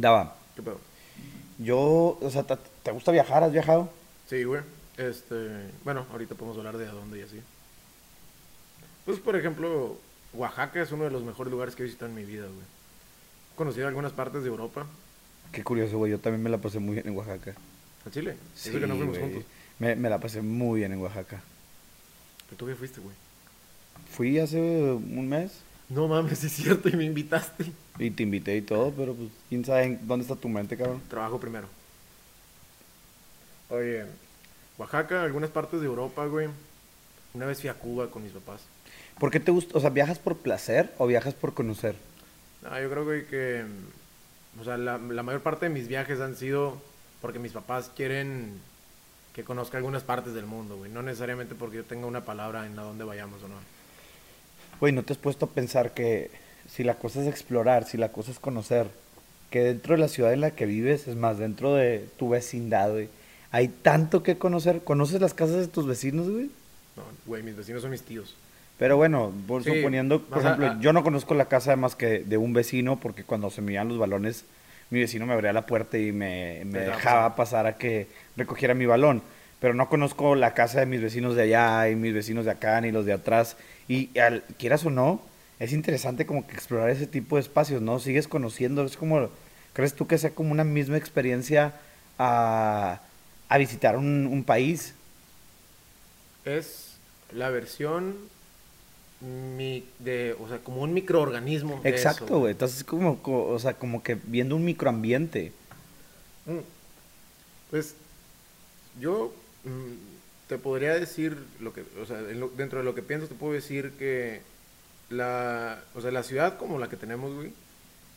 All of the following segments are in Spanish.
Daba. ¿Qué pedo? Yo, o sea, ¿te, gusta viajar? ¿Has viajado? Sí, güey. Este, bueno, ahorita podemos hablar de a dónde y así. Pues, por ejemplo, Oaxaca es uno de los mejores lugares que he visitado en mi vida, güey. He conocido algunas partes de Europa. Qué curioso, güey. Yo también me la pasé muy bien en Oaxaca. ¿A Chile? Sí, Eso que no fuimos güey. juntos. Me, me la pasé muy bien en Oaxaca. ¿Pero tú qué fuiste, güey? Fui hace un mes No mames, es cierto, y me invitaste. y te invité y todo, pero pues, quién sabe dónde está tu mente, cabrón. Trabajo primero. Oye, Oaxaca, algunas partes de Europa, güey. Una vez fui a Cuba con mis papás. ¿Por qué te gusta? O sea, ¿viajas por placer o viajas por conocer? No, yo creo güey, que, o sea, la, la mayor parte de mis viajes han sido porque mis papás quieren que conozca algunas partes del mundo, güey. No necesariamente porque yo tenga una palabra en a dónde vayamos o no. Güey, ¿no te has puesto a pensar que si la cosa es explorar, si la cosa es conocer, que dentro de la ciudad en la que vives, es más, dentro de tu vecindad, güey, hay tanto que conocer? ¿Conoces las casas de tus vecinos, güey? No, güey, mis vecinos son mis tíos. Pero bueno, por Sí, suponiendo, por ejemplo, ah- yo no conozco la casa más que de un vecino porque cuando se me iban los balones, mi vecino me abría la puerta y me, me dejaba pasar a que recogiera mi balón. Pero no conozco la casa de mis vecinos de allá y mis vecinos de acá ni los de atrás. Y al, quieras o no, es interesante como que explorar ese tipo de espacios, ¿no? Sigues conociendo, es como, ¿crees tú que sea como una misma experiencia a, a visitar un, un país? Es la versión mi, de, o sea, como un microorganismo. Exacto, güey. Entonces, como, co- o sea, como que viendo un microambiente. Mm. Pues yo mm, te podría decir lo que, o sea, en lo- dentro de lo que pienso te puedo decir que la, o sea, la ciudad como la que tenemos, güey,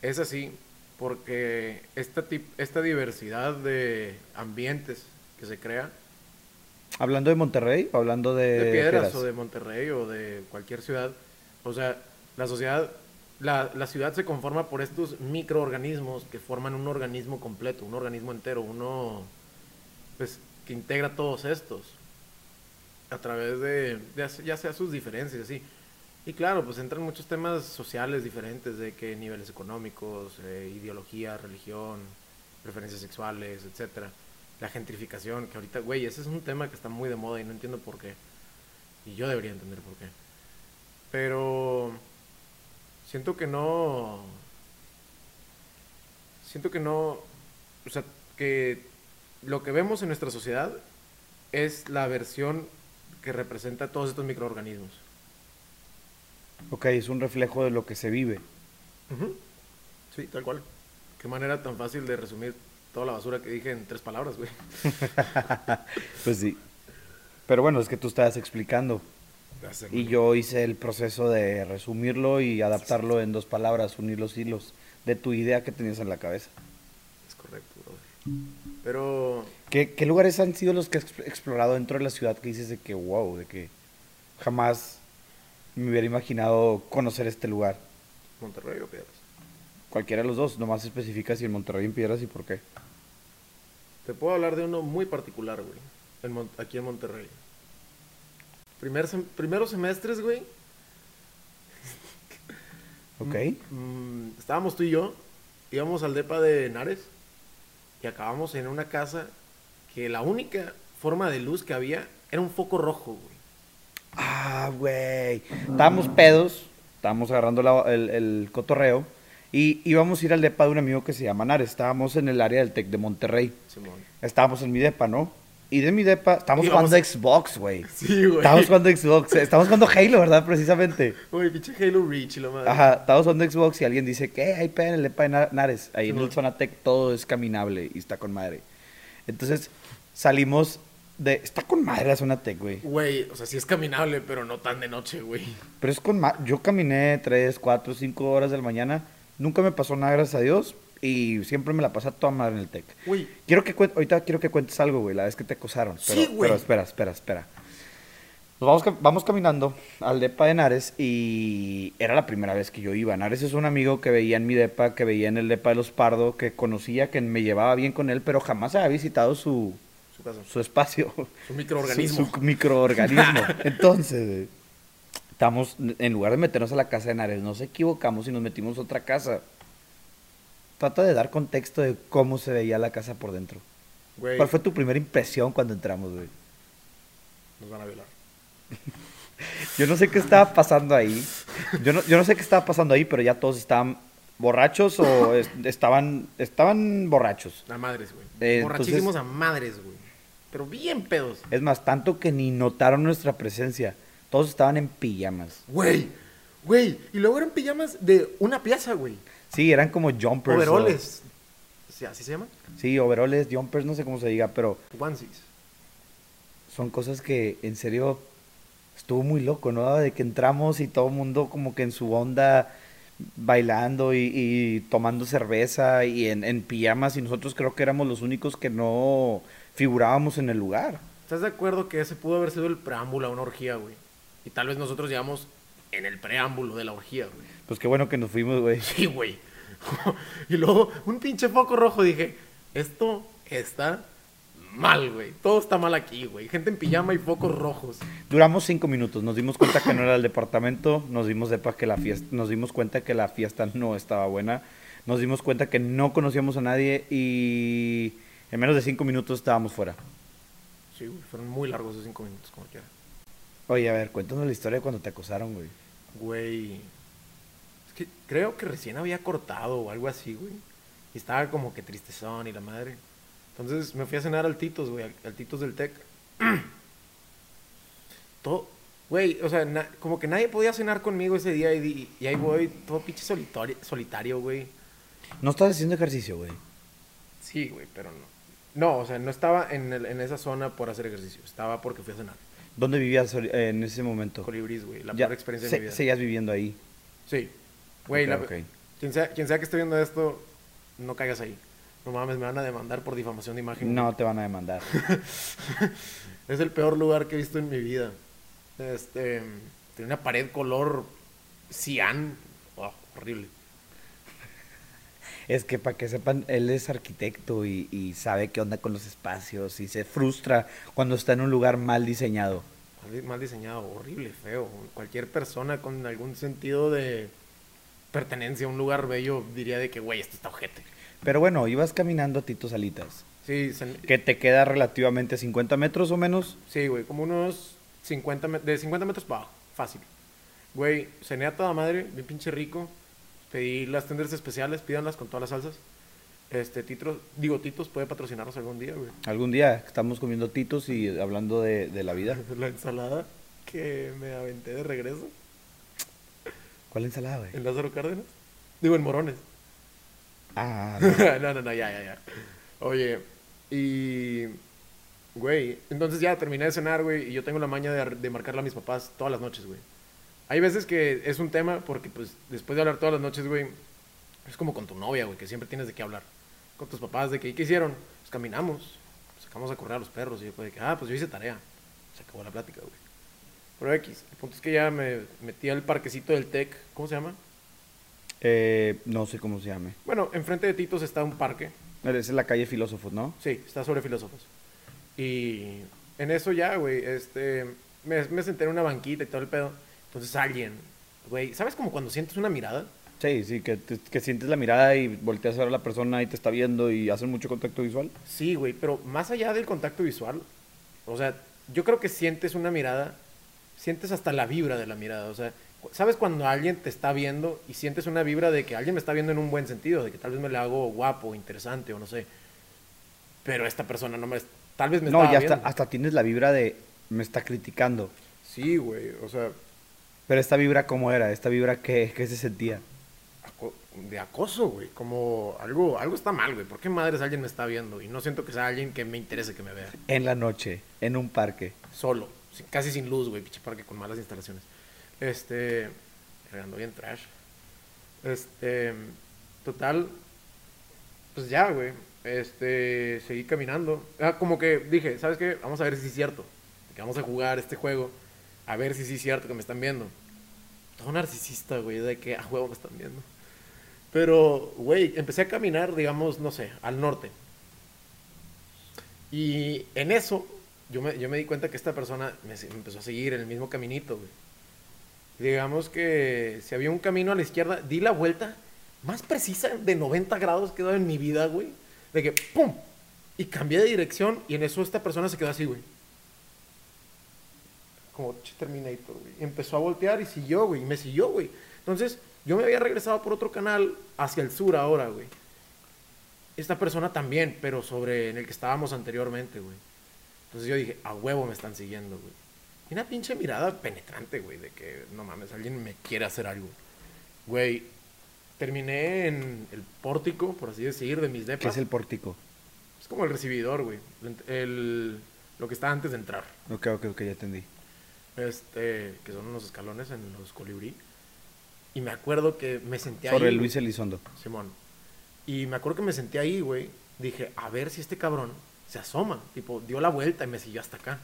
es así porque esta tip- esta diversidad de ambientes que se crea Hablando de Monterrey o hablando de, de piedras Piedras? o de Monterrey o de cualquier ciudad, o sea, la sociedad la, la ciudad se conforma por estos microorganismos que forman un organismo completo, un organismo entero, uno pues que integra todos estos a través de, ya sea sus diferencias así. Y claro, pues entran muchos temas sociales diferentes de que niveles económicos, eh, ideología, religión, preferencias sexuales, etcétera. La gentrificación, que ahorita, güey, ese es un tema que está muy de moda y no entiendo por qué. Y yo debería entender por qué. Pero siento que no. Siento que no. O sea, que lo que vemos en nuestra sociedad es la versión que representa todos estos microorganismos. Ok, es un reflejo de lo que se vive. Sí, tal cual. Qué manera tan fácil de resumir toda la basura que dije en tres palabras, güey. Pues sí. Pero bueno, es que tú estabas explicando. Y yo hice el proceso de resumirlo y adaptarlo en dos palabras, unir los hilos de tu idea que tenías en la cabeza. Es correcto, brother. Pero ¿Qué, qué lugares han sido los que has explorado dentro de la ciudad que dices de que wow, de que jamás me hubiera imaginado conocer este lugar? Monterrey o Piedras. Cualquiera de los dos, nomás especifica si en Monterrey en Piedras y por qué. Te puedo hablar de uno muy particular, güey. en aquí en Monterrey. Primer sem- primeros semestres, güey. ¿Ok? mm, estábamos tú y yo. Íbamos al depa de Henares. Y acabamos en una casa que la única forma de luz que había era un foco rojo, güey. Ah, güey. Estábamos pedos, estábamos agarrando la- el, el cotorreo y íbamos a ir al depa de un amigo que se llama Nares. Estábamos en el área del Tec de Monterrey. Simón. Estábamos en mi depa, ¿no? Y de mi depa, Íbamos- jugando Xbox, güey. Sí, güey. Estábamos jugando Xbox, estábamos jugando Halo, ¿verdad? Precisamente. Güey, pinche Halo Reach la madre. Ajá, estábamos jugando Xbox y alguien dice que hay pedo en el depa de Na- Nares. Ahí en Simón. el Zonatec todo es caminable y está con madre. Entonces salimos de... Está con madre la Zonatec, güey. Güey, o sea, sí es caminable, pero no tan de noche, güey. Pero es con ma- Yo caminé 3, 4, 5 horas de la mañana. Nunca me pasó nada, gracias a Dios. Y siempre me la pasé a toda madre en el TEC. Güey, Quiero que Ahorita quiero que cuentes algo, güey, la vez que te acosaron. Pero, Sí, güey. Pero espera, espera, espera. Nos vamos, vamos caminando al depa de Nares y era la primera vez que yo iba. Nares es un amigo que veía en mi depa, que veía en el depa de los Pardo, que conocía, que me llevaba bien con él, pero jamás había visitado su, su casa. su espacio. Su microorganismo. Su, su microorganismo. Entonces, güey, estamos, en lugar de meternos a la casa de Nares, nos equivocamos y nos metimos a otra casa. Trata de dar contexto de cómo se veía la casa por dentro. Güey, ¿Cuál fue tu primera impresión cuando entramos, güey? nos van a violar. Yo no sé qué estaba pasando ahí. Yo no, yo no sé qué estaba pasando ahí, pero ya todos estaban borrachos o es- estaban, estaban borrachos. A madres, güey. Eh, Borrachísimos entonces- a madres, güey. Pero bien pedos. Es más, tanto que ni notaron nuestra presencia. Todos estaban en pijamas. Güey, güey. Y luego eran pijamas de una pieza, güey. Sí, eran como jumpers. o- Overoles. Sí, ¿Así se llaman? sí, overoles, jumpers, no sé cómo se diga, pero Onesies. son cosas que en serio estuvo muy loco, ¿no? De que entramos y todo el mundo como que en su onda bailando y, y tomando cerveza y en, en pijamas y nosotros creo que éramos los únicos que no figurábamos en el lugar. ¿Estás de acuerdo que ese pudo haber sido el preámbulo a una orgía, güey? Y tal vez nosotros llevamos en el preámbulo de la orgía, güey. Pues qué bueno que nos fuimos, güey. Sí, güey. y luego un pinche foco rojo dije, esto está mal, güey. Todo está mal aquí, güey. Gente en pijama y focos rojos. Duramos cinco minutos, nos dimos cuenta que no era el departamento, nos dimos, de que la fiesta, nos dimos cuenta que la fiesta no estaba buena, nos dimos cuenta que no conocíamos a nadie y en menos de cinco minutos estábamos fuera. Sí, güey. Fueron muy largos esos cinco minutos, como quiera. Oye, a ver, cuéntanos la historia de cuando te acosaron, güey. Güey. Que creo que recién había cortado o algo así, güey. Y estaba como que tristezón y la madre. Entonces me fui a cenar al Titos, güey, al, al Titos del Tec. todo, güey, o sea, na- como que nadie podía cenar conmigo ese día y, ahí voy, todo pinche solitario, solitario, güey. No estás haciendo ejercicio, güey. Sí, güey, pero no. No, o sea, no estaba en, el- en esa zona por hacer ejercicio, estaba porque fui a cenar. ¿Dónde vivías en ese momento? Colibris, güey, la Ya, peor experiencia se- de mi vida. Seguías viviendo ahí. Sí. Güey, Ok, la- ok. Quien, sea, quien sea que esté viendo esto, no caigas ahí. No mames, me van a demandar por difamación de imagen. No te van a demandar. Es el peor lugar que he visto en mi vida. Este, tiene una pared color cian. Oh, horrible. Es que para que sepan, él es arquitecto y, y sabe qué onda con los espacios y se frustra cuando está en un lugar mal diseñado. Mal, di- mal diseñado, horrible, feo. Cualquier persona con algún sentido de pertenencia a un lugar bello diría de que, güey, esto está ojete. Pero bueno, ibas caminando a Tito Salitas, Sí, se- que te queda relativamente a 50 metros o menos. Sí, güey, como unos 50 met- de 50 metros para abajo, fácil. Güey, cené a toda madre, bien pinche rico. Pedí las tenders especiales, pídanlas con todas las salsas. Este, Titros, digo, Titos puede patrocinarnos algún día, güey. Algún día estamos comiendo titos y hablando de, de la vida. La ensalada que me aventé de regreso ¿Cuál ensalada, güey? en Lázaro Cárdenas. Digo, en Morones. Ah, no, no, no, ya, ya, ya. Oye, y. Güey, entonces ya terminé de cenar, güey, y yo tengo la maña de, de marcarle a mis papás todas las noches, güey. Hay veces que es un tema porque, pues, después de hablar todas las noches, güey, es como con tu novia, güey, que siempre tienes de qué hablar. Con tus papás, de que, ¿y qué hicieron? Pues caminamos, sacamos a correr a los perros, y después de que, ah, pues yo hice tarea. Se acabó la plática, güey. Pero X, el punto es que ya me metí al parquecito del TEC, ¿cómo se llama? eh, no sé cómo se llame. Bueno, enfrente de Titos está un parque. Esa es la calle Filósofos, ¿no? Sí, está sobre filósofos. Y en eso ya, güey, este, me, me senté en una banquita y todo el pedo. Entonces alguien, güey, ¿sabes como cuando sientes una mirada? Sí, sí, que, te- que sientes la mirada y volteas a ver a la persona y te está viendo y hacen mucho contacto visual. Sí, güey, pero más allá del contacto visual, o sea, yo creo que sientes una mirada, sientes hasta la vibra de la mirada, o sea, ¿sabes cuando alguien te está viendo y sientes una vibra de que alguien me está viendo en un buen sentido, de que tal vez me le hago guapo, interesante o no sé? Pero esta persona no me, tal vez me no, ya hasta, viendo. hasta tienes la vibra de me está criticando. Sí, güey, o sea, Pero esta vibra, ¿cómo era? Esta vibra, ¿qué, qué se sentía? de acoso, güey. Como algo, algo está mal, güey. ¿Por qué madres alguien me está viendo? Y no siento que sea alguien que me interese que me vea. En la noche, en un parque. Solo. Casi sin luz, güey. Pinche parque con malas instalaciones. Este. Regando bien trash. Este. Total. Pues ya, güey. Este. Seguí caminando. Ah, como que dije, ¿sabes qué? Vamos a ver si es cierto. Que vamos a jugar este juego. A ver si es cierto que me están viendo. Todo narcisista, güey. De que a juego me están viendo. Pero, güey, empecé a caminar, digamos, no sé, al norte. Y en eso, yo me, yo me di cuenta que esta persona me, empezó a seguir en el mismo caminito, güey. Digamos que si había un camino a la izquierda, di la vuelta más precisa de 90 grados que he dado en mi vida, güey. De que, ¡pum! Y cambié de dirección y en eso esta persona se quedó así, güey. Como "Che, Terminator, güey. Empezó a voltear y siguió, güey. Y me siguió, güey. Entonces, yo me había regresado por otro canal hacia el sur ahora, güey. Esta persona también, pero sobre en el que estábamos anteriormente, güey. Entonces yo dije, a huevo me están siguiendo, güey. Y una pinche mirada penetrante, güey, de que no mames, alguien me quiere hacer algo. Güey, terminé en el pórtico, por así decir, de mis ¿Qué depas. es el pórtico? Es como el recibidor, güey. El, el- lo que está antes de entrar. Ok, ok, ok, ya entendí. Este, que son unos escalones en los colibrí. Y me acuerdo que me senté Sobre ahí. Luis Elizondo. Simón. Y me acuerdo que me senté ahí, güey. Dije, a ver si este cabrón se asoma. Tipo, dio la vuelta y me siguió hasta acá.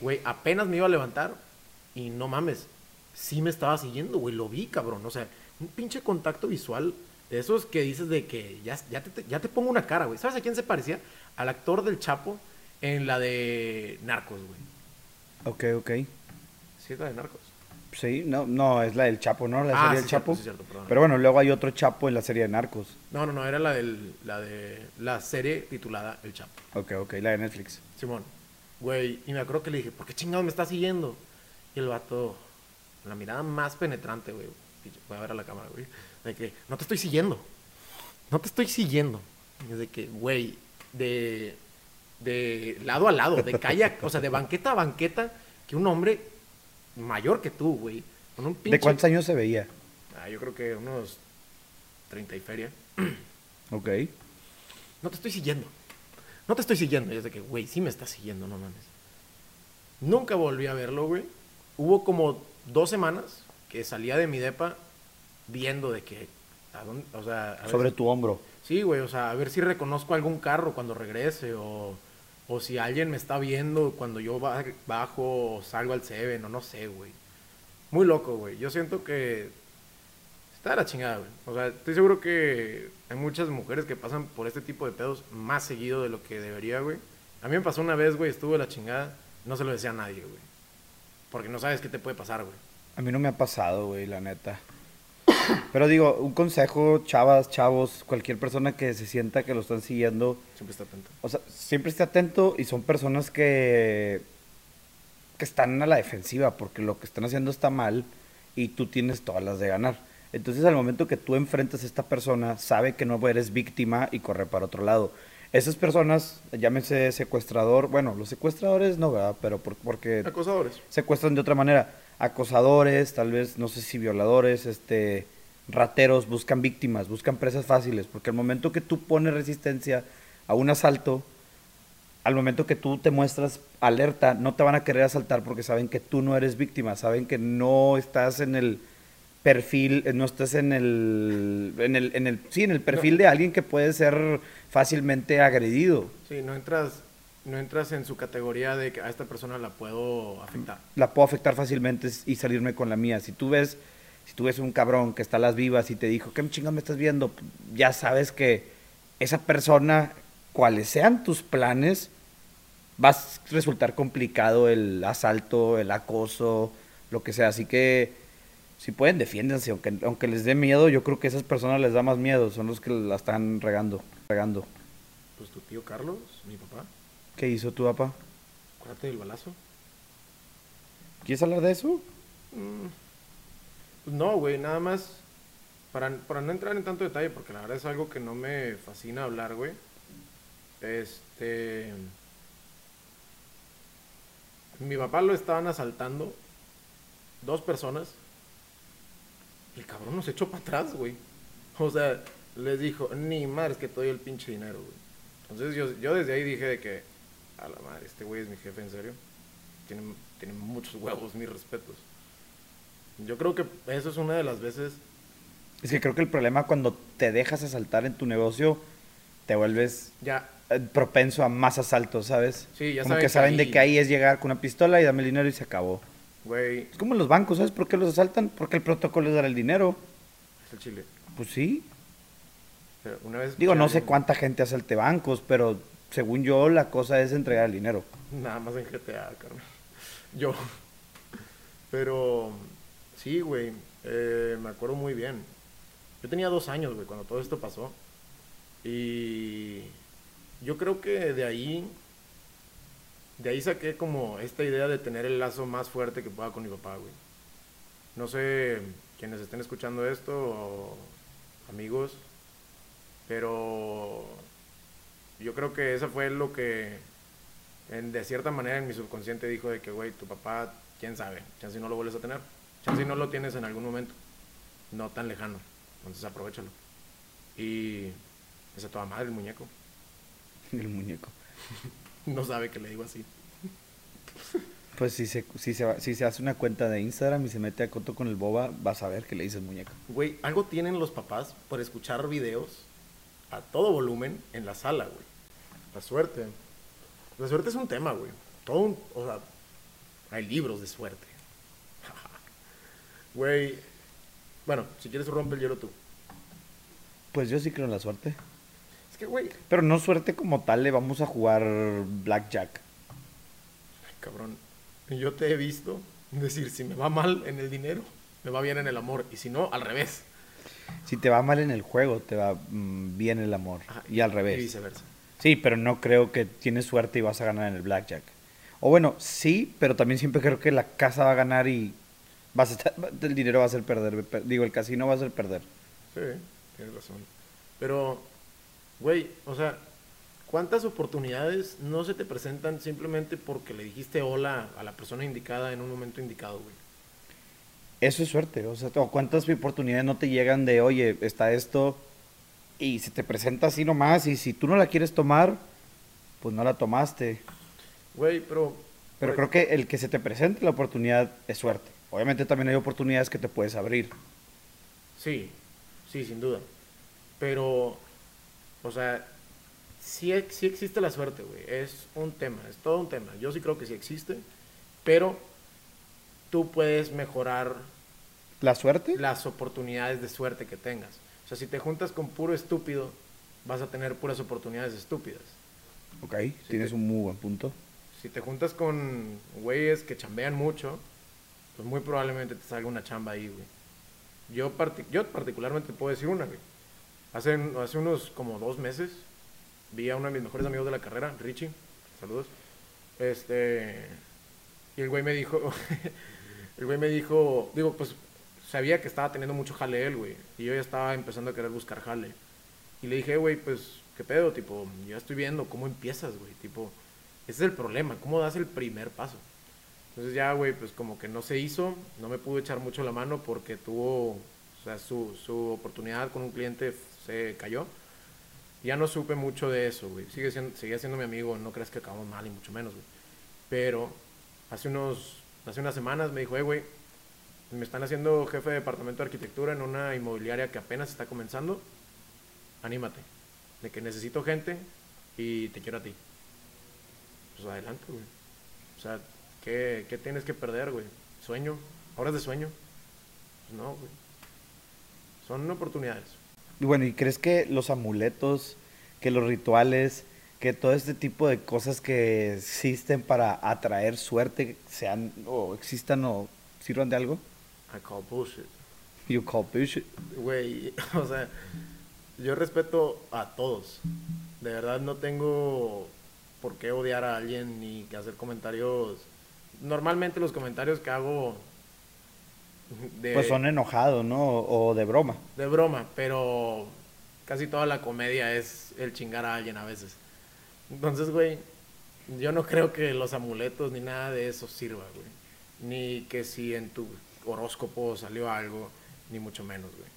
Güey, apenas me iba a levantar y no mames, sí me estaba siguiendo, güey. Lo vi, cabrón. O sea, un pinche contacto visual de esos que dices de que ya, ya, te, ya te pongo una cara, güey. ¿Sabes a quién se parecía? Al actor del Chapo en la de Narcos, güey. Ok, ok. Sí, es la de Narcos. Sí, no, no, es la del Chapo, ¿no? La Ah, serie sí, del Chapo. sí, cierto, perdón. Pero bueno, luego hay otro Chapo en la serie de Narcos. No, no, no, era la, del, la de la serie titulada El Chapo. Ok, ok, la de Netflix. Simón, güey, y me acuerdo que le dije, ¿por qué chingados me está siguiendo? Y el vato, la mirada más penetrante, güey, voy a ver a la cámara, güey, de que, no te estoy siguiendo, no te estoy siguiendo. Y es de que, güey, de, de lado a lado, de calle, o sea, de banqueta a banqueta, que un hombre mayor que tú, güey, con un pinche... ¿De cuántos años se veía? Ah, yo creo que unos 30 y feria. Ok. No te estoy siguiendo. No te estoy siguiendo. Y es de que, güey, sí me estás siguiendo, no mames. Nunca volví a verlo, güey. Hubo como dos semanas que salía de mi depa viendo de que, ¿a dónde? O sea, a Sobre tu hombro. Sí, güey, o sea, a ver si reconozco algún carro cuando regrese o, o si alguien me está viendo cuando yo ba- bajo o salgo al Seven o no sé, güey. Muy loco, güey. Yo siento que está la chingada, güey. O sea, estoy seguro que hay muchas mujeres que pasan por este tipo de pedos más seguido de lo que debería, güey. A mí me pasó una vez, güey, estuvo de la chingada, no se lo decía a nadie, güey. Porque no sabes qué te puede pasar, güey. A mí no me ha pasado, güey, la neta. Pero digo, un consejo, chavas, chavos, cualquier persona que se sienta que lo están siguiendo, Siempre está atento. o sea, siempre esté atento y son personas que que están a la defensiva porque lo que están haciendo está mal y tú tienes todas las de ganar. Entonces, al momento que tú enfrentas a esta persona, sabe que no eres víctima y corre para otro lado. Esas personas, llámese secuestrador, bueno, los secuestradores no, ¿verdad? Pero por- porque Acosadores. secuestran de otra manera. Acosadores, tal vez, no sé si violadores, este, rateros, buscan víctimas, buscan presas fáciles, porque al momento que tú pones resistencia a un asalto, al momento que tú te muestras alerta, no te van a querer asaltar porque saben que tú no eres víctima, saben que no estás en el perfil, no estás en el, en el, en el, sí, en el perfil de alguien que puede ser fácilmente agredido. Sí, no entras, no entras en su categoría de que a esta persona la puedo afectar. la puedo afectar fácilmente y salirme con la mía. Si tú ves, si tú ves un cabrón que está a las vivas y te dijo, ¿qué chingas me estás viendo? Ya sabes que esa persona, cuales sean tus planes, va a resultar complicado el asalto, el acoso, lo que sea. Así que si pueden, defiéndanse, aunque, aunque les dé miedo, yo creo que a esas personas les da más miedo, son los que la están regando, regando. Pues tu tío Carlos, mi papá, ¿Qué hizo tu papá? acuérdate del balazo. ¿Quieres hablar de eso? Mm, no, güey, nada más para, para no entrar en tanto detalle, porque la verdad es algo que no me fascina hablar, güey. Este. Mi papá lo estaban asaltando dos personas. El cabrón nos echó para atrás, güey. O sea, les dijo, ni madre, es que te doy el pinche dinero, güey. Entonces yo, yo desde ahí dije de que, a la madre, este güey es mi jefe, en serio. Tiene, tiene muchos huevos, mis respetos. Yo creo que eso es una de las veces. Es que creo que el problema cuando te dejas asaltar en tu negocio, te vuelves Ya, eh, propenso a más asaltos, ¿sabes? Sí, ya Como saben que saben de que ahí es llegar con una pistola y dame el dinero y se acabó. güey, Es como en los bancos, ¿sabes por qué los asaltan? Porque el protocolo es dar el dinero. es el chile. Pues sí. Pero una vez Digo, no sé alguien- cuánta gente asalte bancos, pero según yo la cosa es entregar el dinero. Nada más en GTA, carnal. Yo. Pero sí, güey. eh, me acuerdo muy bien. Yo tenía dos años, güey, cuando todo esto pasó. Y yo creo que de ahí, de ahí saqué como esta idea de tener el lazo más fuerte que pueda con mi papá, güey. No sé quienes estén escuchando esto o amigos, pero yo creo que eso fue lo que de cierta manera en mi subconsciente dijo de que, güey, tu papá, quién sabe, chance no lo vuelves a tener, chance no lo tienes en algún momento, no tan lejano, entonces aprovechalo. Y esa toda madre el muñeco. El muñeco. no sabe que le digo así. Pues si se, si, se, si se hace una cuenta de Instagram y se mete a Coto con el Boba, vas a ver que le dices muñeco. Güey, algo tienen los papás por escuchar videos a todo volumen en la sala, güey. La suerte. La suerte es un tema, güey. Todo un, o sea, hay libros de suerte. Güey, bueno, si quieres rompe el hielo tú. Pues yo sí creo en la suerte. Es que, güey, Pero no suerte como tal, le vamos a jugar Blackjack. cabrón, yo te he visto decir, si me va mal en el dinero, me va bien en el amor. Y si no, al revés. Si te va mal en el juego, te va mm, bien el amor. Ajá, y al Y revés. viceversa. Sí, pero no creo que tienes suerte y vas a ganar en el blackjack. O bueno, sí, pero también siempre creo que la casa va a ganar y vas a estar- el dinero va a ser perder. per- Digo, el casino va a ser perder. Sí, tienes razón. Pero, güey, o sea, ¿cuántas oportunidades no se te presentan simplemente porque le dijiste hola a la persona indicada en un momento indicado, güey? Eso es suerte. O sea, cuántas oportunidades no te llegan de, oye, está esto y se te presenta así nomás y si tú no la quieres tomar, pues no la tomaste. Güey, pero... Pero güey, creo que el que se te presente la oportunidad es suerte. Obviamente también hay oportunidades que te puedes abrir. Sí, sí, sin duda. Pero, o sea, sí, sí existe la suerte, güey. Es un tema, es todo un tema. Yo sí creo que sí existe, pero tú puedes mejorar ¿La suerte? las oportunidades de suerte que tengas. O sea, si te juntas con puro estúpido, vas a tener puras oportunidades estúpidas. Ok, tienes te- un muy buen punto. Si te juntas con güeyes que chambean mucho, pues muy probablemente te salga una chamba ahí, güey. Yo, parti- yo particularmente puedo decir una, güey. Hace, hace unos como dos meses vi a uno de mis mejores amigos de la carrera, Richie, saludos. Este, y el güey me dijo, el güey me dijo, digo, pues sabía que estaba teniendo mucho jale él, güey. Y yo ya estaba empezando a querer buscar jale. Y le dije, güey, pues, ¿qué pedo? Tipo, ya estoy viendo cómo empiezas, güey. Tipo, ese es el problema, ¿cómo das el primer paso? Entonces ya, güey, pues como que no se hizo, no me pudo echar mucho la mano porque tuvo, o sea, su, su oportunidad con un cliente se cayó. Ya no supe mucho de eso, güey. Sigue siendo, seguía siendo mi amigo, no creas que acabamos mal, y mucho menos, güey. Pero hace unos, hace unas semanas me dijo, "Eh, güey, me están haciendo jefe de departamento de arquitectura en una inmobiliaria que apenas está comenzando. Anímate, de que necesito gente y te quiero a ti. Pues adelante, güey. O sea, ¿qué, qué tienes que perder, güey? ¿Sueño? ¿Horas de sueño? Pues no, güey. Son oportunidades. Y bueno, ¿y crees que los amuletos, que los rituales, que todo este tipo de cosas que existen para atraer suerte sean o existan o sirvan de algo? I call bullshit. You call bullshit. Güey, o sea, yo respeto a todos. De verdad no tengo por qué odiar a alguien ni que hacer comentarios. Normalmente los comentarios que hago de, Pues son enojados, ¿no? O, de broma. de broma, pero casi toda la comedia es el chingar a alguien a veces. Entonces, güey, yo no creo que los amuletos ni nada de eso sirva, güey. Ni que si en tu horóscopo salió algo, ni mucho menos, güey.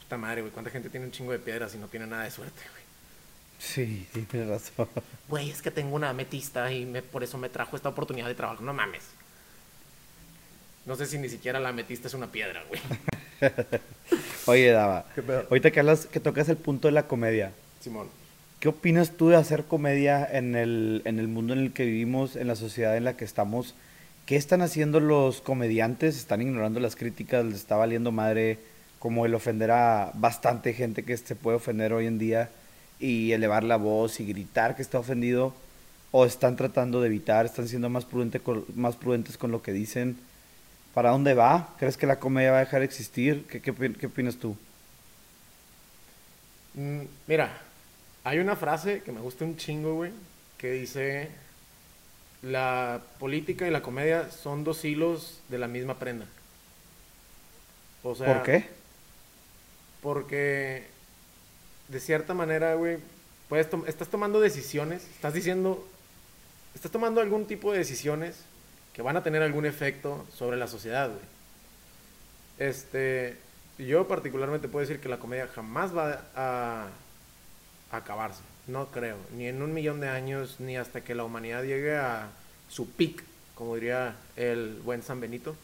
Puta madre, güey, ¿cuánta gente tiene un chingo de piedras y no tiene nada de suerte, güey? Sí, tienes razón. Güey, es que tengo una ametista y me, por eso me trajo esta oportunidad de trabajo. No mames. No sé si ni siquiera la ametista es una piedra, güey. Oye, Dava, ¿Qué pedo? ahorita que hablas, que tocas el punto de la comedia, Simón. ¿qué opinas tú de hacer comedia en el, en el mundo en el que vivimos, en la sociedad en la que estamos? ¿Qué están haciendo los comediantes? ¿Están ignorando las críticas? ¿Les está valiendo madre como el ofender a bastante gente que se puede ofender hoy en día y elevar la voz y gritar que está ofendido? ¿O están tratando de evitar, están siendo más, prudente con- más prudentes con lo que dicen? ¿Para dónde va? ¿Crees que la comedia va a dejar de existir? ¿Qué, qué, qué opinas tú? Mm, Mira, hay una frase que me gusta un chingo, güey, que dice, la política y la comedia son dos hilos de la misma prenda. O sea, ¿Por qué? Porque de cierta manera, güey, estás tomando decisiones, estás diciendo, estás tomando algún tipo de decisiones que van a tener algún efecto sobre la sociedad, güey. Este, yo particularmente puedo decir que la comedia jamás va a, acabarse, no creo, ni en un millón de años, ni hasta que la humanidad llegue a su peak, como diría el buen San Benito.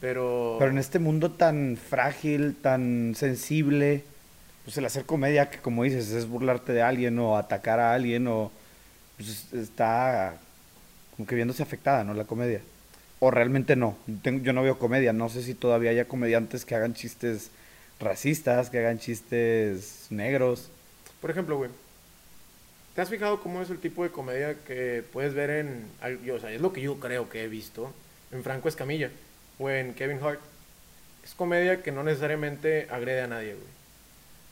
Pero, Pero en este mundo tan frágil, tan sensible, pues el hacer comedia, que como dices, es burlarte de alguien o atacar a alguien o pues es- está como que viéndose afectada, ¿no? La comedia. O realmente no. Tengo- yo no veo comedia. No sé si todavía haya comediantes que hagan chistes racistas, que hagan chistes negros. Por ejemplo, güey, ¿te has fijado cómo es el tipo de comedia que puedes ver en, yo, o sea, es lo que yo creo que he visto en Franco Escamilla o en Kevin Hart? Es comedia que no necesariamente agrede a nadie, güey.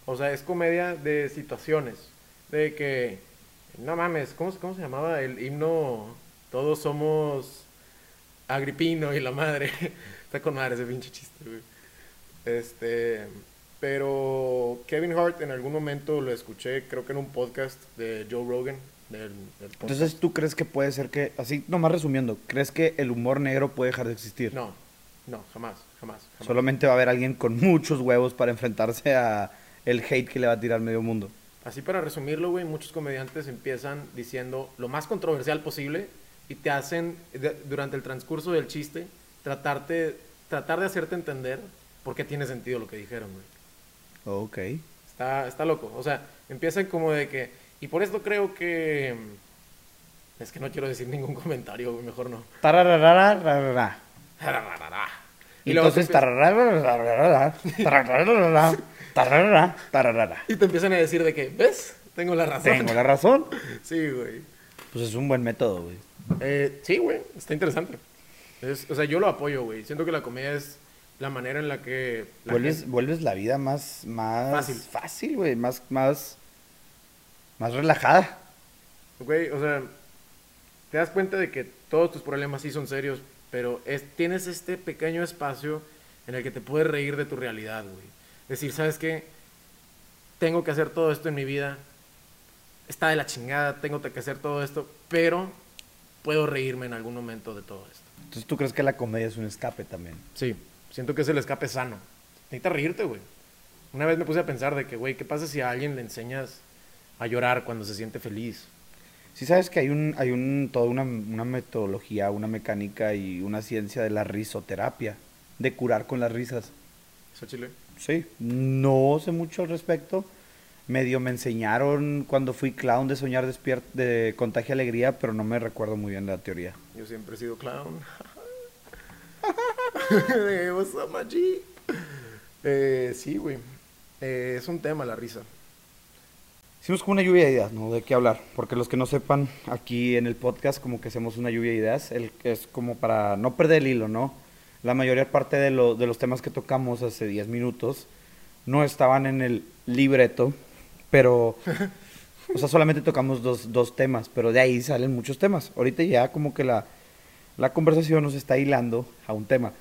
O sea, es comedia de situaciones, de que, no mames, ¿cómo, cómo se llamaba el himno? Todos somos Agripino y la madre. Está con madre ese pinche chiste, güey. Este, pero Kevin Hart en algún momento lo escuché, creo que en un podcast de Joe Rogan. Del, del podcast. Entonces, ¿tú crees que puede ser que, así nomás resumiendo, ¿crees que el humor negro puede dejar de existir? No, no, jamás, jamás. jamás. Solamente va a haber alguien con muchos huevos para enfrentarse a el hate que le va a tirar medio mundo. Así para resumirlo, güey, muchos comediantes empiezan diciendo lo más controversial posible y te hacen, de- durante el transcurso del chiste, tratarte, tratar de hacerte entender por qué tiene sentido lo que dijeron, güey. Ok. Está, está loco. O sea, empiezan como de que. Y por esto creo que. Es que no quiero decir ningún comentario, güey, mejor no. Y Entonces, tararara, tararara. Y te empiezan a decir de que, ¿ves? Tengo la razón. Tengo la razón. Sí, güey. Pues es un buen método, güey. Eh, sí, güey, está interesante. Es- o sea, yo lo apoyo, güey. Siento que la comedia es la manera en la que... la Vuelves, gente- vuelves la vida más, más Fácil. fácil, güey. Más, más, más relajada. Güey, o sea, te das cuenta de que todos tus problemas sí son serios, pero es, tienes este pequeño espacio en el que te puedes reír de tu realidad, güey. Decir, ¿sabes qué? Tengo que hacer todo esto en mi vida. Está de la chingada, tengo que hacer todo esto, pero puedo reírme en algún momento de todo esto. Entonces, ¿tú crees que la comedia es un escape también? Sí, siento que es el escape sano. Necesitas reírte, güey. Una vez me puse a pensar de que, güey, ¿qué pasa si a alguien le enseñas a llorar cuando se siente feliz? Sí sabes que hay un, hay un, toda una, una metodología, una mecánica y una ciencia de la risoterapia, de curar con las risas. ¿Eso chile? Sí, no sé mucho al respecto. Medio me enseñaron cuando fui clown de soñar despierto, de contagio alegría, pero no me recuerdo muy bien la teoría. Yo siempre he sido clown. What's up? Eh, sí, güey. Eh, es un tema la risa. Hicimos como una lluvia de ideas, ¿no? De qué hablar. Porque los que no sepan, aquí en el podcast como que hacemos una lluvia de ideas. El, es como para no perder el hilo, ¿no? La mayoría parte de, lo- de los temas que tocamos hace 10 minutos no estaban en el libreto, pero... O sea, solamente tocamos dos, dos temas, pero de ahí salen muchos temas. Ahorita ya como que la, la conversación nos está hilando a un tema.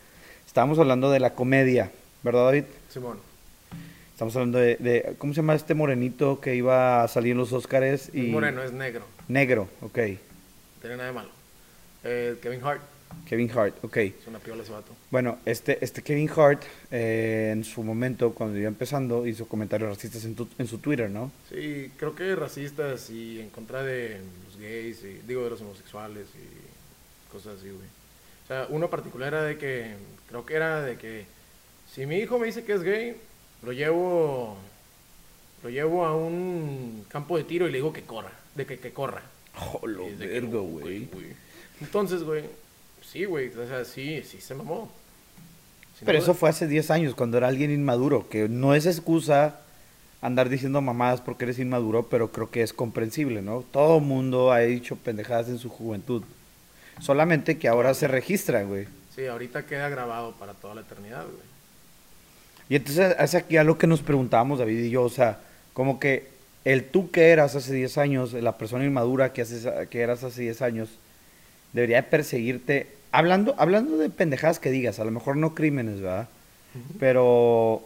Estábamos hablando de la comedia, ¿verdad, David? Simón. Estamos hablando de, de- ¿cómo se llama este morenito que iba a salir en los Óscares? Es moreno, es negro. Negro, ok. No tiene nada de malo. Eh, Kevin Hart. Kevin Hart, ok. Es una piola ese vato. Bueno, este, este Kevin Hart, eh, en su momento, cuando iba empezando, hizo comentarios racistas en, tu- en su Twitter, ¿no? Sí, creo que racistas y en contra de los gays, y, digo, de los homosexuales y cosas así, güey. O sea, uno particular era de que, creo que era de que, si mi hijo me dice que es gay, lo llevo, lo llevo a un campo de tiro y le digo que corra, de que, que corra. Oh, lo Y es de que, vergo, "Oh, güey. Entonces, güey, sí, güey, o sea, sí, sí se mamó. Sin Pero duda. eso fue hace 10 años, cuando era alguien inmaduro, que no es excusa andar diciendo mamadas porque eres inmaduro, pero creo que es comprensible, ¿no? Todo mundo ha dicho pendejadas en su juventud. Solamente que ahora se registra, güey. Sí, ahorita queda grabado para toda la eternidad, güey. Y entonces es aquí algo que nos preguntábamos David y yo, o sea, Como que el tú que eras hace 10 años, la persona inmadura que, haces, que eras hace 10 años, debería perseguirte. Hablando, hablando de pendejadas que digas, a lo mejor no crímenes, ¿verdad? Pero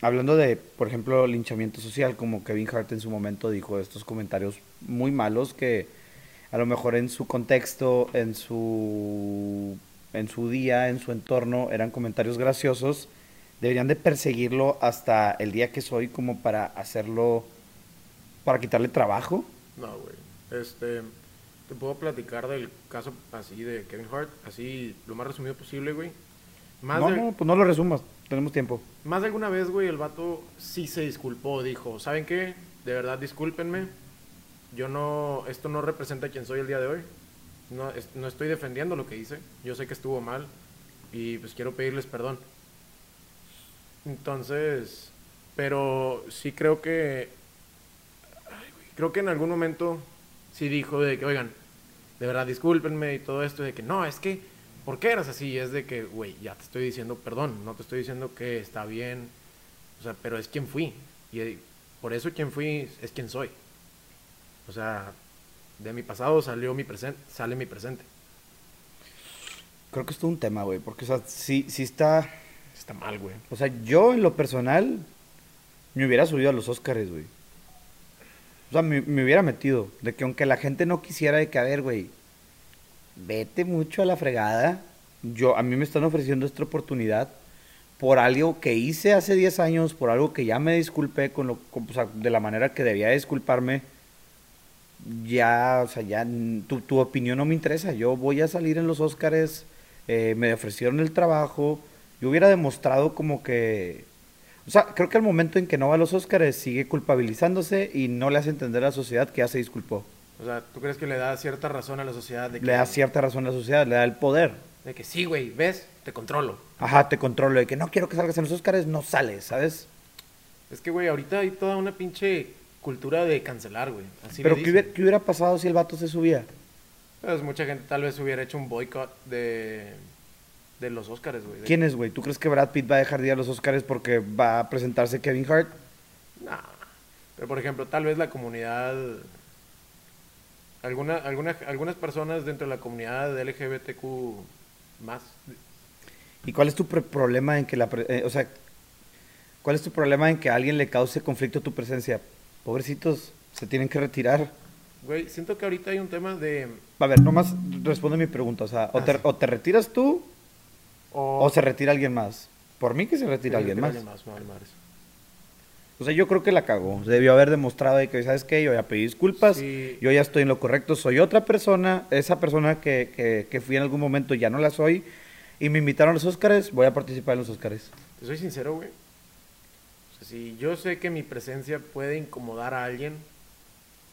hablando de, por ejemplo, linchamiento social, como Kevin Hart en su momento dijo estos comentarios muy malos que a lo mejor en su contexto, en su, en su día, en su entorno, eran comentarios graciosos, deberían de perseguirlo hasta el día que soy como para hacerlo, para quitarle trabajo. No, güey. Este, te puedo platicar del caso así de Kevin Hart, así lo más resumido posible, güey. Más no, no, pues no lo resumas, tenemos tiempo. Más de alguna vez, güey, el vato sí se disculpó, dijo, ¿saben qué? De verdad, discúlpenme. Yo no, esto no representa quién soy el día de hoy. No, no estoy defendiendo lo que hice. Yo sé que estuvo mal y pues quiero pedirles perdón. Entonces, pero sí creo que, creo que en algún momento sí dijo de que, oigan, de verdad discúlpenme y todo esto, de que no, es que, ¿por qué eras así? Es de que, güey, ya te estoy diciendo perdón, no te estoy diciendo que está bien, o sea, pero es quien fui. Y por eso quien fui es quien soy. O sea, de mi pasado salió mi presente, sale mi presente. Creo que es todo un tema, güey, porque, o sea, sí, sí está... Está mal, güey. O sea, yo en lo personal me hubiera subido a los Oscars, güey. O sea, me, hubiera metido. De que aunque la gente no quisiera de que, a ver, güey, vete mucho a la fregada. Yo, a mí me están ofreciendo esta oportunidad por algo que hice hace 10 años, por algo que ya me disculpé con lo, o sea, de la manera que debía disculparme. Ya, o sea, ya tu, tu opinión no me interesa. Yo voy a salir en los Oscars. Eh, me ofrecieron el trabajo. Yo hubiera demostrado como que o sea, creo que al momento en que no va a los Óscares sigue culpabilizándose y no le hace entender a la sociedad que ya se disculpó. O sea, ¿tú crees que le da cierta razón a la sociedad? De que... Le da cierta razón a la sociedad, le da el poder. De que sí, güey, ¿ves? Te controlo. Ajá, te controlo. De que no quiero que salgas en los Óscares, no sales, ¿sabes? Es que, güey, ahorita hay toda una pinche cultura de cancelar, güey. Pero ¿qué hubiera, ¿qué hubiera pasado si el vato se subía? Pues mucha gente tal vez hubiera hecho un boicot de de los Oscars, güey. ¿Quién es, güey? ¿Tú crees que Brad Pitt va a dejar de ir a los Oscars porque va a presentarse Kevin Hart? No. Pero, por ejemplo, tal vez la comunidad... Alguna, alguna, algunas personas dentro de la comunidad LGBTQ más. ¿Y cuál es tu problema en que la... Eh, o sea, ¿cuál es tu problema en que a alguien le cause conflicto tu presencia? Pobrecitos, se tienen que retirar. Güey, siento que ahorita hay un tema de... A ver, nomás responde mi pregunta. O sea, o, te, o te retiras tú o, se retira alguien más. Por mí que se retira alguien más. O sea, yo creo que la cagó. Debió haber demostrado de que, ¿sabes qué? Yo ya pedí disculpas, yo ya estoy en lo correcto, soy otra persona, esa persona que, que, fui en algún momento ya no la soy, y me invitaron a los Óscares, voy a participar en los Óscares. Te soy sincero, güey. O sea, si yo sé que mi presencia puede incomodar a alguien,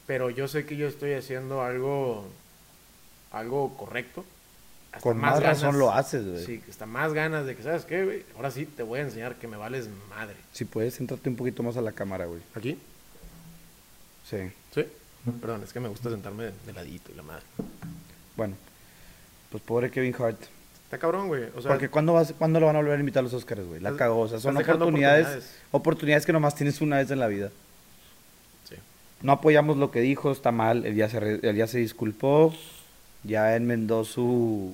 pero yo sé que yo estoy haciendo algo, algo correcto, con más, razón lo haces, güey. Sí, que está más ganas de que, ¿sabes qué, güey? Ahora sí te voy a enseñar que me vales madre. Si puedes, centrarte un poquito más a la cámara, güey. ¿Aquí? Sí. ¿Sí? Perdón, es que me gusta sentarme de, ladito y la madre. Bueno, pues pobre Kevin Hart. Está cabrón, güey. O sea, Porque ¿cuándo, vas, ¿cuándo lo van a volver a invitar a los Oscars, güey? La cagó. O sea, son oportunidades, oportunidades, oportunidades. que nomás tienes una vez en la vida. Sí. No apoyamos lo que dijo, está mal. Él ya se, él ya se disculpó ya enmendó su,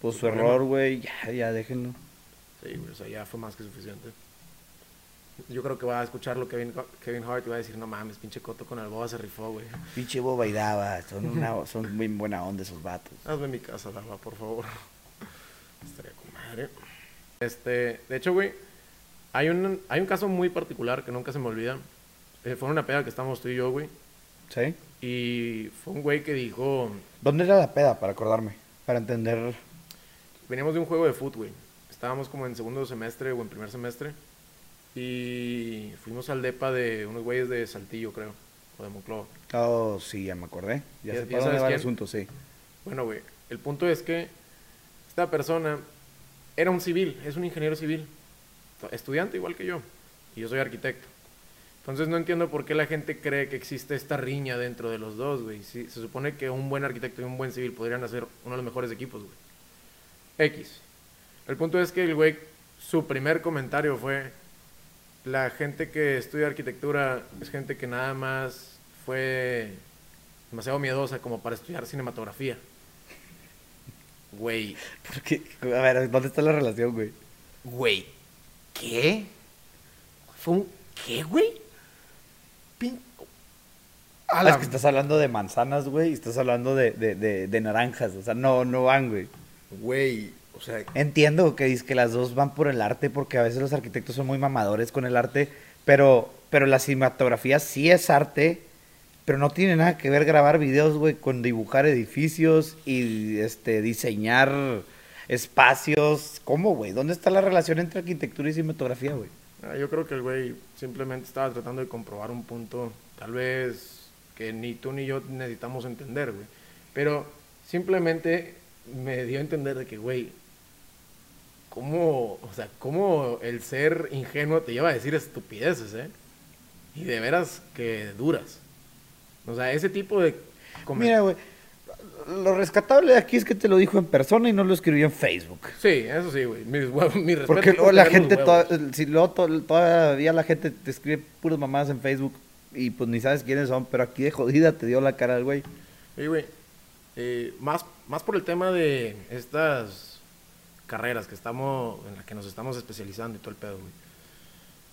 pues, su error, güey, ya, ya déjenlo. Sí, o sea, ya fue más que suficiente. Yo creo que va a escucharlo Kevin, Kevin Hart y va a decir, no mames, pinche Coto con el boba se rifó, güey. Pinche boba y daba, son, una, son muy buena onda esos vatos. Hazme mi casa, daba, por favor. Estaría con madre. Este, de hecho, güey, hay un, hay un caso muy particular que nunca se me olvida. Eh, fue una peda que estábamos tú y yo, güey. ¿Sí? Y fue un güey que dijo... ¿Dónde era la peda, para acordarme? Para entender... Veníamos de un juego de fútbol, güey. Estábamos como en segundo semestre o en primer semestre. Y fuimos al depa de unos güeyes de Saltillo, creo. O de Monclova. Oh, sí, ya me acordé. Ya, sé para dónde va el asunto, sí. Bueno, güey. El punto es que esta persona era un civil, es un ingeniero civil. Estudiante igual que yo. Y yo soy arquitecto. Entonces no entiendo por qué la gente cree que existe esta riña dentro de los dos, güey. se supone que un buen arquitecto y un buen civil podrían hacer uno de los mejores equipos, güey. X. El punto es que el güey, su primer comentario fue, la gente que estudia arquitectura es gente que nada más fue demasiado miedosa como para estudiar cinematografía. Güey. Porque, a ver, ¿dónde está la relación, güey? Güey. ¿Qué? ¿Fue un qué, güey? Pin... Ah, es que estás hablando de manzanas, güey, y estás hablando de, de, de, de naranjas. O sea, no, no van, güey. Güey, o sea, Entiendo que dices que las dos van por el arte, porque a veces los arquitectos son muy mamadores con el arte, pero, pero la cinematografía sí es arte, pero no tiene nada que ver grabar videos, güey, con dibujar edificios y este diseñar espacios. ¿Cómo, güey? ¿Dónde está la relación entre arquitectura y cinematografía, güey? Ah, yo creo que el güey simplemente estaba tratando de comprobar un punto, tal vez que ni tú ni yo necesitamos entender, güey. Pero simplemente me dio a entender de que, güey, cómo, o sea, cómo el ser ingenuo te lleva a decir estupideces, ¿eh? Y de veras que duras. O sea, ese tipo de... Mira, güey, lo rescatable de aquí es que te lo dijo en persona y no lo escribió en Facebook. Sí, eso sí, güey. Mis huevos, mi respeto Porque por luego la gente, toda- si luego to- todavía la gente te escribe puras mamadas en Facebook y pues ni sabes quiénes son, pero aquí de jodida te dio la cara al güey. Oye, güey, eh, más, más por el tema de estas carreras que estamos, en las que nos estamos especializando y todo el pedo, güey.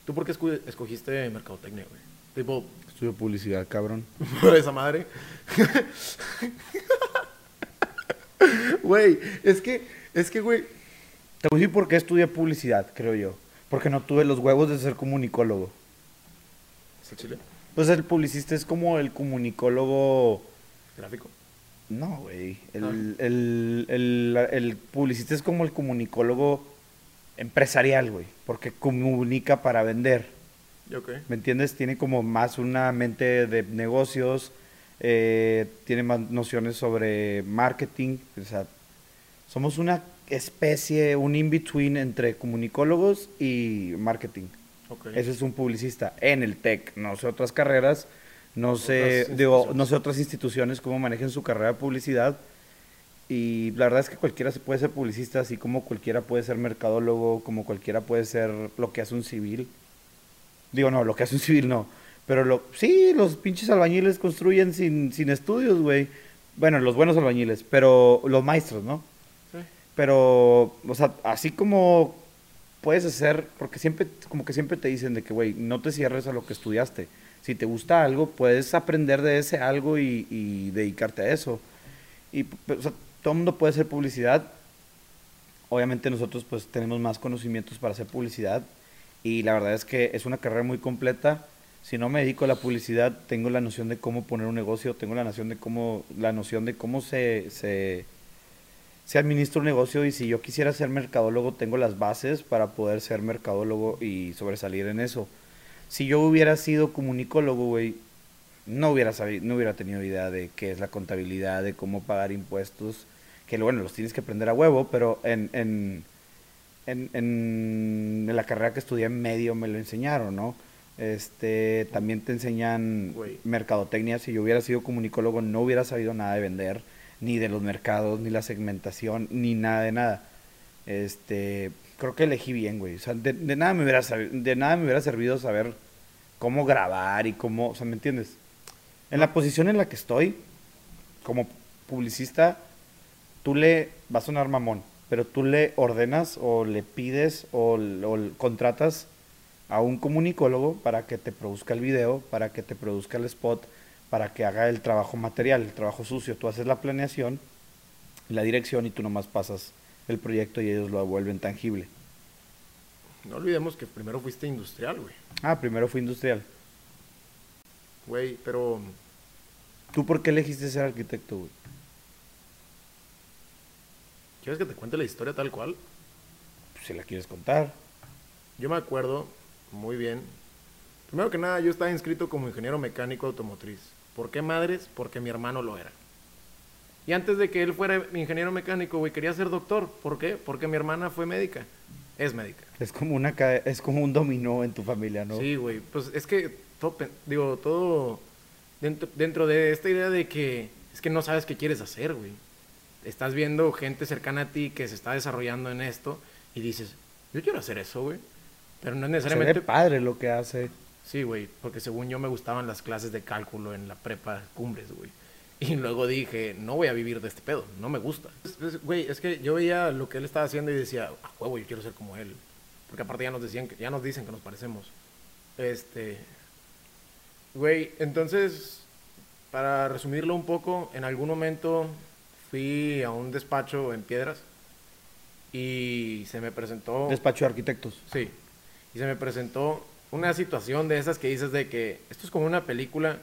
¿Tú por qué escogiste mercadotecnia, güey? Tipo, Estudio publicidad, cabrón. por esa madre. Güey, es que, es que, güey. Te voy a decir por qué estudié publicidad, creo yo. Porque no tuve los huevos de ser comunicólogo. ¿Es el chile? Pues el publicista es como el comunicólogo... Gráfico. No, güey. El, Ah. el, el- el publicista es como el comunicólogo empresarial, güey. Porque comunica para vender. ¿Me entiendes? Tiene como más una mente de negocios, eh, tiene más nociones sobre marketing. O sea, somos una especie, un in-between entre comunicólogos y marketing. Ese es un publicista en el TEC. No sé otras carreras, no sé, digo, no sé otras instituciones cómo manejen su carrera de publicidad. Y la verdad es que cualquiera se puede ser publicista, así como cualquiera puede ser mercadólogo, como cualquiera puede ser lo que hace un civil. Digo, no, lo que hace un civil no. Pero lo, sí, los pinches albañiles construyen sin, sin estudios, güey. Bueno, los buenos albañiles, pero los maestros, ¿no? Sí. Pero, o sea, así como puedes hacer, porque siempre, como que siempre te dicen de que, güey, no te cierres a lo que estudiaste. Si te gusta algo, puedes aprender de ese algo y, y dedicarte a eso. Y, o sea, todo el mundo puede hacer publicidad. Obviamente nosotros pues tenemos más conocimientos para hacer publicidad. Y la verdad es que es una carrera muy completa. Si no me dedico a la publicidad, tengo la noción de cómo poner un negocio, tengo la noción de cómo, la noción de cómo se, se, se administra un negocio y si yo quisiera ser mercadólogo tengo las bases para poder ser mercadólogo y sobresalir en eso. Si yo hubiera sido comunicólogo, güey, no hubiera sabido, no hubiera tenido idea de qué es la contabilidad, de cómo pagar impuestos, que bueno, los tienes que aprender a huevo, pero en, en, en, en- la carrera que estudié en medio me lo enseñaron, ¿no? Este, también te enseñan mercadotecnia. Si yo hubiera sido comunicólogo, no hubiera sabido nada de vender, ni de los mercados, ni la segmentación, ni nada de nada. Este, creo que elegí bien, güey. O sea, de, de nada me hubiera de nada me hubiera servido saber cómo grabar y cómo, o sea, ¿me entiendes? En la posición en la que estoy, como publicista, tú le, va a sonar mamón, pero tú le ordenas o le pides o, o contratas a un comunicólogo para que te produzca el video, para que te produzca el spot, para que haga el trabajo material, el trabajo sucio. Tú haces la planeación, la dirección y tú nomás pasas el proyecto y ellos lo vuelven tangible. No olvidemos que primero fuiste industrial, güey. Ah, primero fue industrial. Güey, pero ¿Tú por qué elegiste ser arquitecto, güey? ¿quieres que te cuente la historia tal cual? Pues, si la quieres contar. Yo me acuerdo muy bien. Primero que nada, yo estaba inscrito como ingeniero mecánico automotriz. ¿Por qué madres? Porque mi hermano lo era. Y antes de que él fuera ingeniero mecánico, güey, quería ser doctor. ¿Por qué? Porque mi hermana fue médica. Es médica. Es como una ca- es como un dominó en tu familia, ¿no? Sí, güey. Pues es que, todo, digo, todo dentro, dentro de esta idea de que es que no sabes qué quieres hacer, güey. Estás viendo gente cercana a ti que se está desarrollando en esto y dices, yo quiero hacer eso, güey. Pero no es Se necesariamente... ve padre lo que hace. Sí, güey, porque según yo me gustaban las clases de cálculo en la prepa Cumbres, güey. Y luego dije, no voy a vivir de este pedo, no me gusta. Es- es- Güey, es que yo veía lo que él estaba haciendo y decía, a huevo, yo quiero ser como él. Porque aparte ya nos decían, que, ya nos dicen que nos parecemos. Este, güey, entonces, para resumirlo un poco, en algún momento fui a un despacho en Piedras y se me presentó... Despacho de arquitectos. Sí. Y se me presentó una situación de esas que dices de que esto es como una película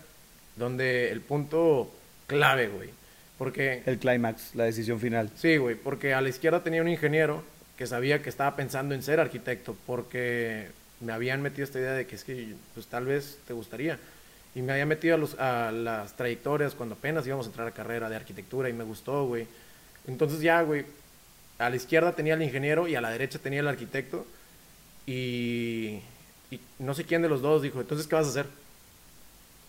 donde el punto clave, güey. Porque, El clímax, la decisión final. sí, güey, porque a la izquierda tenía un ingeniero que sabía que estaba pensando en ser arquitecto porque me habían metido esta idea de que es que pues tal vez te gustaría. Y me había metido a, los, a las trayectorias cuando apenas íbamos a entrar a carrera de arquitectura y me gustó, güey. Entonces ya, güey, a la izquierda tenía el ingeniero y a la derecha tenía el arquitecto. Y, y no sé quién de los dos dijo, entonces, ¿qué vas a hacer?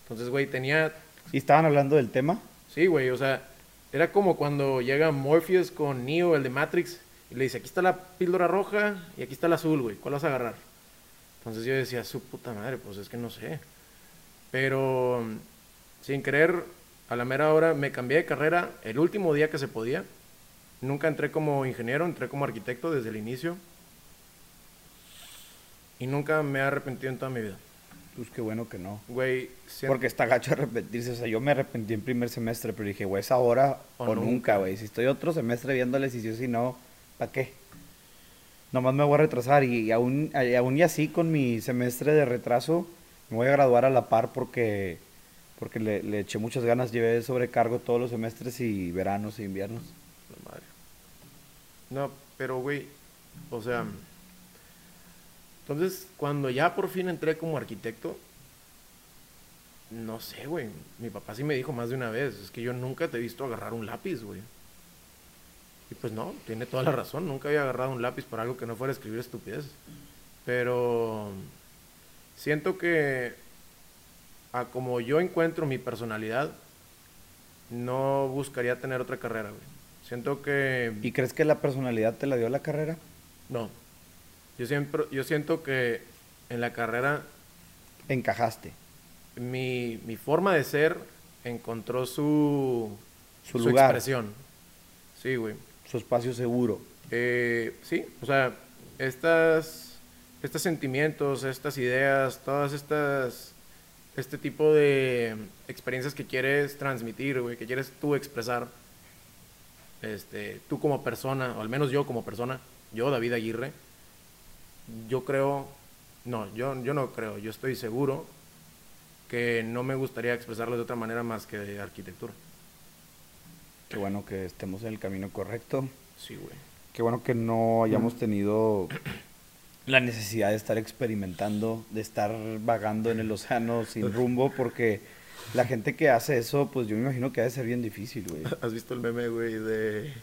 Entonces, güey, tenía... ¿Y estaban hablando del tema? Sí, güey, o sea, era como cuando llega Morpheus con Neo, el de Matrix, y le dice, aquí está la píldora roja y aquí está el azul, güey, ¿cuál vas a agarrar? Entonces yo decía, su puta madre, pues es que no sé. Pero sin querer, a la mera hora me cambié de carrera el último día que se podía. Nunca entré como ingeniero, entré como arquitecto desde el inicio. Y nunca me he arrepentido en toda mi vida. Pues qué bueno que no. Güey, siento- Porque está gacho arrepentirse. O sea, yo me arrepentí en primer semestre, pero dije, güey, es ahora o, O nunca, güey. Si estoy otro semestre viéndoles y si sí, si no, ¿para qué? Nomás me voy a retrasar y, y aún, y aún y así con mi semestre de retraso me voy a graduar a la par porque, porque le, le eché muchas ganas. Llevé sobrecargo todos los semestres y veranos e inviernos. La madre. No, pero güey, o sea, entonces cuando ya por fin entré como arquitecto, no sé, güey, mi papá sí me dijo más de una vez, es que yo nunca te he visto agarrar un lápiz, güey. Y pues no, tiene toda la razón, nunca había agarrado un lápiz para algo que no fuera escribir estupideces. Pero siento que a como yo encuentro mi personalidad, no buscaría tener otra carrera, güey. Siento que ¿Y crees que la personalidad te la dio la carrera? no. Yo siempre yo siento que en la carrera Encajaste. mi, mi forma de ser encontró su Su lugar. expresión. Sí, güey. Su espacio seguro. Eh, sí, o sea, estas, estos sentimientos, estas ideas, todas estas, este tipo de experiencias que quieres transmitir, güey, que quieres tú expresar, este, tú como persona, o al menos yo como persona, yo, David Aguirre, yo creo, no, yo, yo no creo, yo estoy seguro que no me gustaría expresarlo de otra manera más que de arquitectura. Qué bueno que estemos en el camino correcto. Sí, güey. Qué bueno que no hayamos tenido la necesidad de estar experimentando, de estar vagando en el océano sin rumbo, porque la gente que hace eso, pues yo me imagino que ha de ser bien difícil, güey. ¿Has visto el meme, güey, de,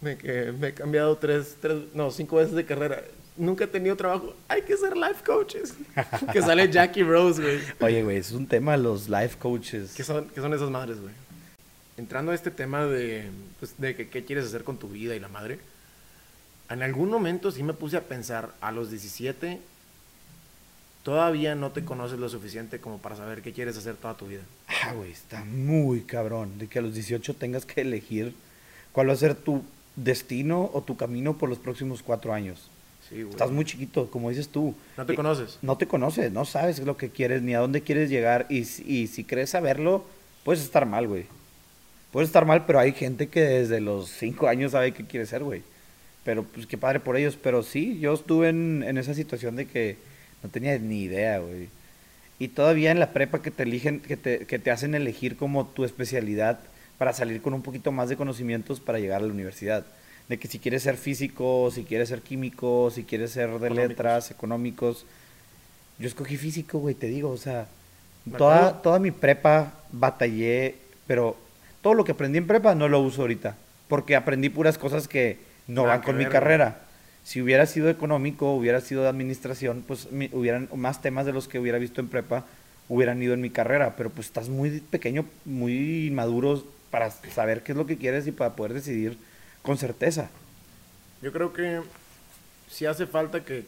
de que me he cambiado tres, tres, no, cinco veces de carrera? Nunca he tenido trabajo. Hay que ser life coaches. que sale Jackie Rose, güey. Oye, güey, es un tema los life coaches. ¿Qué son, qué son esas madres, güey? Entrando a este tema de, pues, de que, qué quieres hacer con tu vida y la madre, en algún momento sí me puse a pensar, a los 17, todavía no te conoces lo suficiente como para saber qué quieres hacer toda tu vida. Ah, güey, está muy cabrón de que a los 18 tengas que elegir cuál va a ser tu destino o tu camino por los próximos cuatro años. Sí, güey. Estás muy chiquito, como dices tú. No te conoces. No te conoces, no sabes lo que quieres ni a dónde quieres llegar. Y, si- y si crees saberlo, puedes estar mal, güey. Puedes estar mal, pero hay gente que desde los cinco años sabe qué quiere ser, güey. Pero pues qué padre por ellos. Pero sí, yo estuve en, en esa situación de que no tenía ni idea, güey. Y todavía en la prepa que te eligen, que te, que te hacen elegir como tu especialidad para salir con un poquito más de conocimientos para llegar a la universidad. De que si quieres ser físico, si quieres ser químico, si quieres ser de Económicos. letras, económicos. Yo escogí físico, güey, te digo, o sea, Me toda, acuerdo. toda mi prepa batallé, pero todo lo que aprendí en prepa no lo uso ahorita, porque aprendí puras cosas que no Nada van con mi ver, carrera. Si hubiera sido económico, hubiera sido de administración, pues mi- hubieran más temas de los que hubiera visto en prepa hubieran ido en mi carrera, pero pues estás muy pequeño, muy maduro para saber qué es lo que quieres y para poder decidir con certeza. Yo creo que sí hace falta que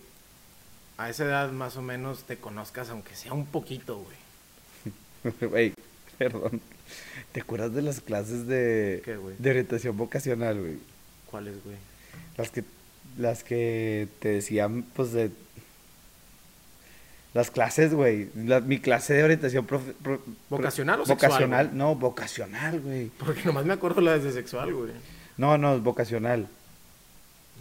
a esa edad más o menos te conozcas, aunque sea un poquito, güey. Güey, perdón. ¿Te acuerdas de las clases de, ¿Qué, güey? de orientación vocacional, güey? ¿Cuáles, güey? Las que, las que te decían, pues, de... Las clases, güey. La- mi clase de orientación profe- pro- ¿Vocacional o sexual, Vocacional, no, vocacional, güey. Porque nomás me acuerdo las de sexual, güey. No, no, vocacional.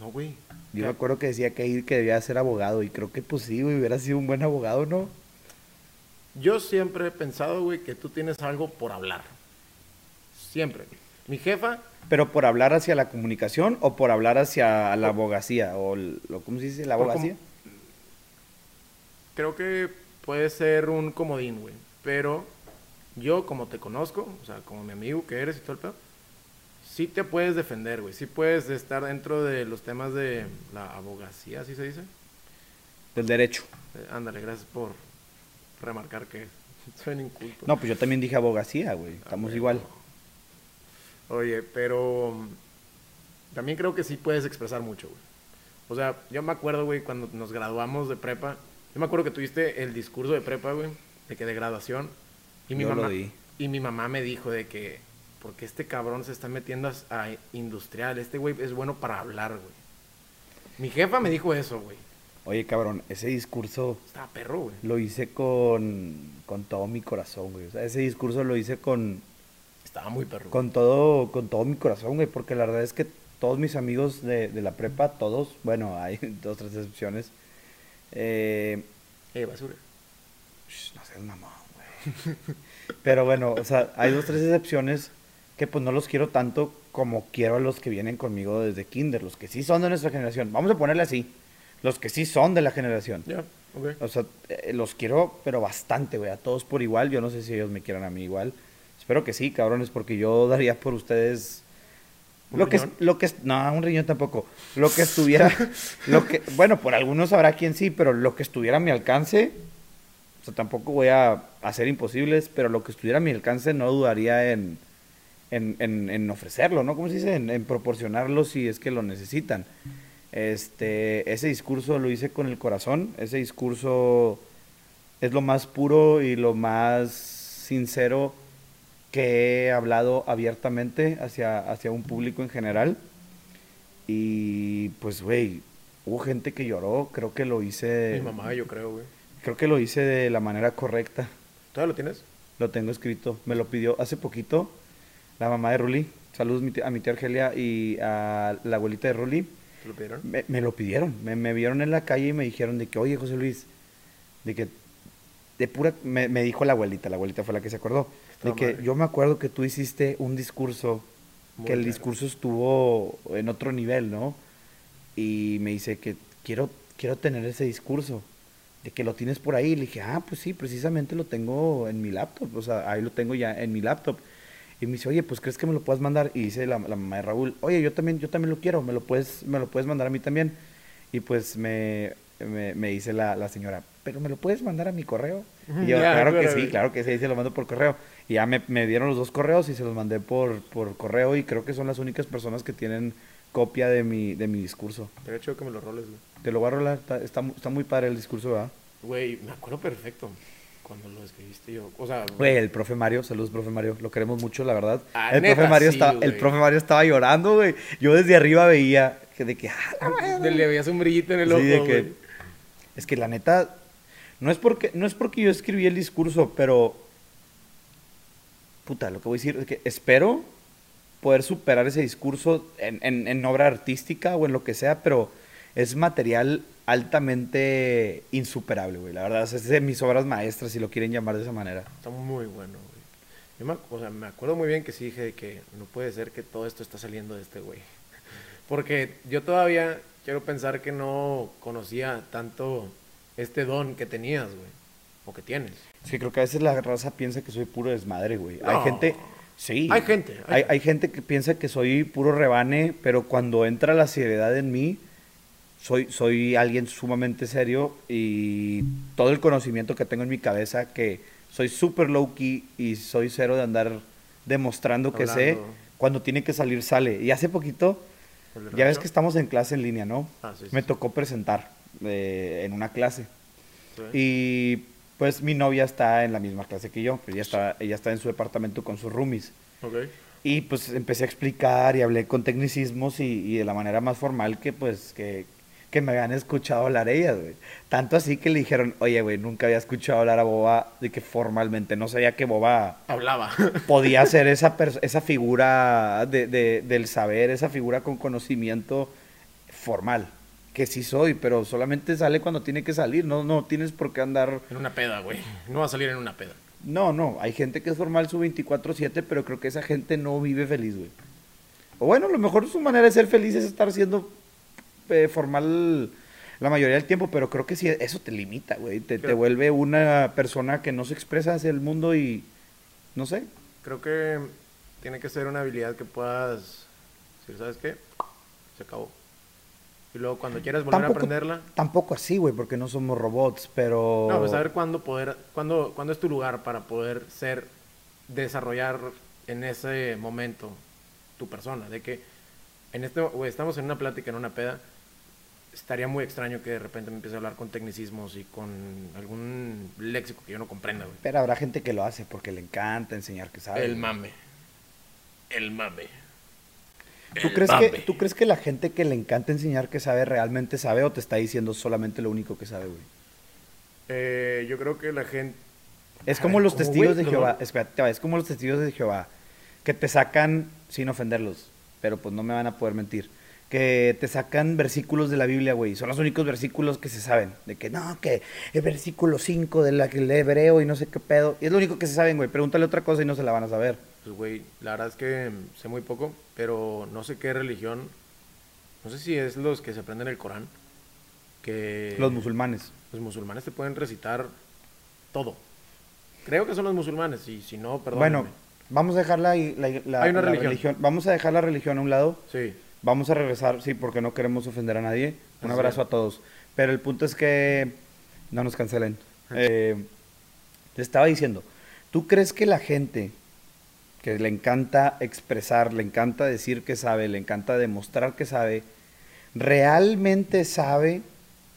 No, güey. Yo ¿Qué? me acuerdo que decía que ir que debía ser abogado y creo que pues sí, güey, hubiera sido un buen abogado, ¿no? Yo siempre he pensado, güey, que tú tienes algo por hablar. Siempre. Mi jefa, Pero por hablar hacia la comunicación o por hablar hacia la abogacía o lo ¿cómo se dice? La abogacía. creo que puede ser un comodín, güey. Pero yo, como te conozco, o sea, como mi amigo que eres y todo el pedo, sí te puedes defender, güey. Sí puedes estar dentro de los temas de la abogacía, ¿así se dice? Del derecho. Eh, ándale, gracias por remarcar que soy un inculto. No, pues yo también dije abogacía, güey. Estamos igual. no. Oye, pero también creo que sí puedes expresar mucho, güey. O sea, yo me acuerdo, güey, cuando nos graduamos de prepa, yo me acuerdo que tuviste el discurso de prepa, güey, de que de graduación, y mi Yo lo mamá di. y mi mamá me dijo de que porque este cabrón se está metiendo a, a industrial, este güey es bueno para hablar, güey. Mi jefa me dijo eso, güey. Oye, cabrón, ese discurso Estaba perro, güey. lo hice con, con todo mi corazón, güey. O sea, ese discurso lo hice con, Estaba muy perro. con todo, con todo mi corazón, güey, porque la verdad es que todos mis amigos de, de la prepa, todos, bueno, hay dos, tres excepciones, eh, Eh, basura. Shh, no seas mamón, güey. Pero bueno, o sea, hay dos, tres excepciones que pues no los quiero tanto como quiero a los que vienen conmigo desde kinder, los que sí son de nuestra generación. Vamos a ponerle así, los que sí son de la generación. Ya, ok. O sea, eh, los quiero, pero bastante, güey, a todos por igual. Yo no sé si ellos me quieran a mí igual. Espero que sí, cabrones, porque yo daría por ustedes ¿Un lo que, lo que es, no, un riñón tampoco. Lo que estuviera, lo que, bueno, por algunos habrá quien sí, pero lo que estuviera a mi alcance, o sea, tampoco voy a hacer imposibles, pero lo que estuviera a mi alcance no dudaría en, en, en, en ofrecerlo, ¿no? ¿Cómo se dice? En, en proporcionarlo si es que lo necesitan. Este, ese discurso lo hice con el corazón, ese discurso es lo más puro y lo más sincero que he hablado abiertamente hacia, hacia un público en general. Y pues, güey, hubo gente que lloró, creo que lo hice... Mi mamá, yo creo, güey. Creo que lo hice de la manera correcta. ¿Todavía lo tienes? Lo tengo escrito. Me lo pidió hace poquito la mamá de Ruli. Saludos a mi tía Argelia y a la abuelita de Ruli. ¿Te lo pidieron? Me, me lo pidieron. Me, me vieron en la calle y me dijeron de que, oye, José Luis, de que de pura... Me, me dijo la abuelita, la abuelita fue la que se acordó. De que madre. yo me acuerdo que tú hiciste un discurso, Muy que el discurso estuvo en otro nivel, ¿no? Y me dice que quiero, quiero tener ese discurso, de que lo tienes por ahí. Le dije, ah, pues sí, precisamente lo tengo en mi laptop, o sea, ahí lo tengo ya en mi laptop. Y me dice, oye, pues crees que me lo puedas mandar. Y dice la, la mamá de Raúl, oye, yo también, yo también lo quiero, me lo puedes, me lo puedes mandar a mí también. Y pues me, me, me dice la, la señora, pero me lo puedes mandar a mi correo. Y yo, claro que sí, claro que sí, se lo mando por correo. Y ya me, me dieron los dos correos y se los mandé por, por correo y creo que son las únicas personas que tienen copia de mi, de mi discurso. Te chido que me lo roles, güey. Te lo voy a rolar, está, está, está muy padre el discurso, ¿verdad? Güey, me acuerdo perfecto cuando lo escribiste yo. O sea, Güey, el profe Mario, saludos, profe Mario, lo queremos mucho, la verdad. Ah, el, neta, profe Mario sí, estaba, el profe Mario estaba llorando, güey. Yo desde arriba veía que de que... "Ah, madre". le veías un brillito en el Sí, ojo, de que- güey. Es que la neta, no es porque, no es porque yo escribí el discurso, pero puta, lo que voy a decir es que espero poder superar ese discurso en, en- en obra artística o en lo que sea, pero es material altamente insuperable, güey. La verdad, es de mis obras maestras, si lo quieren llamar de esa manera. Está muy bueno, güey. Yo me, o sea, me acuerdo muy bien que sí dije que no puede ser que todo esto está saliendo de este güey. Porque yo todavía quiero pensar que no conocía tanto este don que tenías, güey. O que tienes. Es que creo que a veces la raza piensa que soy puro desmadre, güey. Hay No. gente, sí. Hay gente, hay Hay, gente. hay gente que piensa que soy puro rebane, pero cuando entra la seriedad en mí, soy, soy alguien sumamente serio y todo el conocimiento que tengo en mi cabeza, que soy súper low key y soy cero de andar demostrando que sé, cuando tiene que salir, sale. Y hace poquito, ¿El de ya ves que estamos en clase en línea, ¿no? Ah, sí, sí, Me sí. tocó presentar. eh, en una clase. Y pues mi novia está en la misma clase que yo, pues ella está, ella está en su departamento con sus roomies. Y pues empecé a explicar y hablé con tecnicismos y, y de la manera más formal que pues que, que me habían escuchado hablar ellas, güey. Tanto así que le dijeron, oye, güey, nunca había escuchado hablar a Boba de que formalmente, no sabía que Boba Hablaba. podía ser esa, esa figura de, de- del saber, esa figura con conocimiento formal. Que sí soy, pero solamente sale cuando tiene que salir, no, no tienes por qué andar... en una peda, güey. No va a salir en una peda. No, no, hay gente que es formal su 24/7, pero creo que esa gente no vive feliz, güey. O bueno, a lo mejor su manera de ser feliz es estar siendo eh, formal la mayoría del tiempo, pero creo que sí, eso te limita, güey. Te, te vuelve una persona que no se expresa hacia el mundo y no sé. Creo que tiene que ser una habilidad que puedas decir, ¿sabes qué? Se acabó. Y luego cuando quieras volver a aprenderla, Tampoco así, güey, porque no somos robots, pero... no, pues saber cuándo poder, cuándo, cuándo es tu lugar para poder ser, desarrollar en ese momento tu persona. De que en este, güey, estamos en una plática, en una peda, estaría muy extraño que de repente me empiece a hablar con tecnicismos y con algún léxico que yo no comprenda, güey. Pero habrá gente que lo hace porque le encanta enseñar que sabe. El mame. El mame. ¿Tú El crees, mame. que, ¿Tú crees que la gente que le encanta enseñar que sabe realmente sabe o te está diciendo solamente lo único que sabe, güey? Eh, yo creo que la gente... Es como ver, los ¿cómo, testigos güey? de Jehová. no. Espérate, va, es como los testigos de Jehová. Que te sacan sin ofenderlos. Pero pues no me van a poder mentir. Que te sacan versículos de la Biblia, güey. Son los únicos versículos que se saben. De que no, que el versículo 5 de la que lee hebreo y no sé qué pedo. Y es lo único que se saben, güey. Pregúntale otra cosa y no se la van a saber. Pues, güey, la verdad es que sé muy poco, pero no sé qué religión... No sé si es los que se aprenden el Corán. Que Los musulmanes. los musulmanes te pueden recitar todo. Creo que son los musulmanes, y si no, perdón. Bueno, vamos a dejar la, la- la- Hay una la religión. Vamos a dejar la religión a un lado. Sí, Vamos a regresar, sí, porque no queremos ofender a nadie. Un Así abrazo es. a todos. Pero el punto es que no nos cancelen. Eh, te estaba diciendo, ¿tú crees que la gente que le encanta expresar, le encanta decir que sabe, le encanta demostrar que sabe, realmente sabe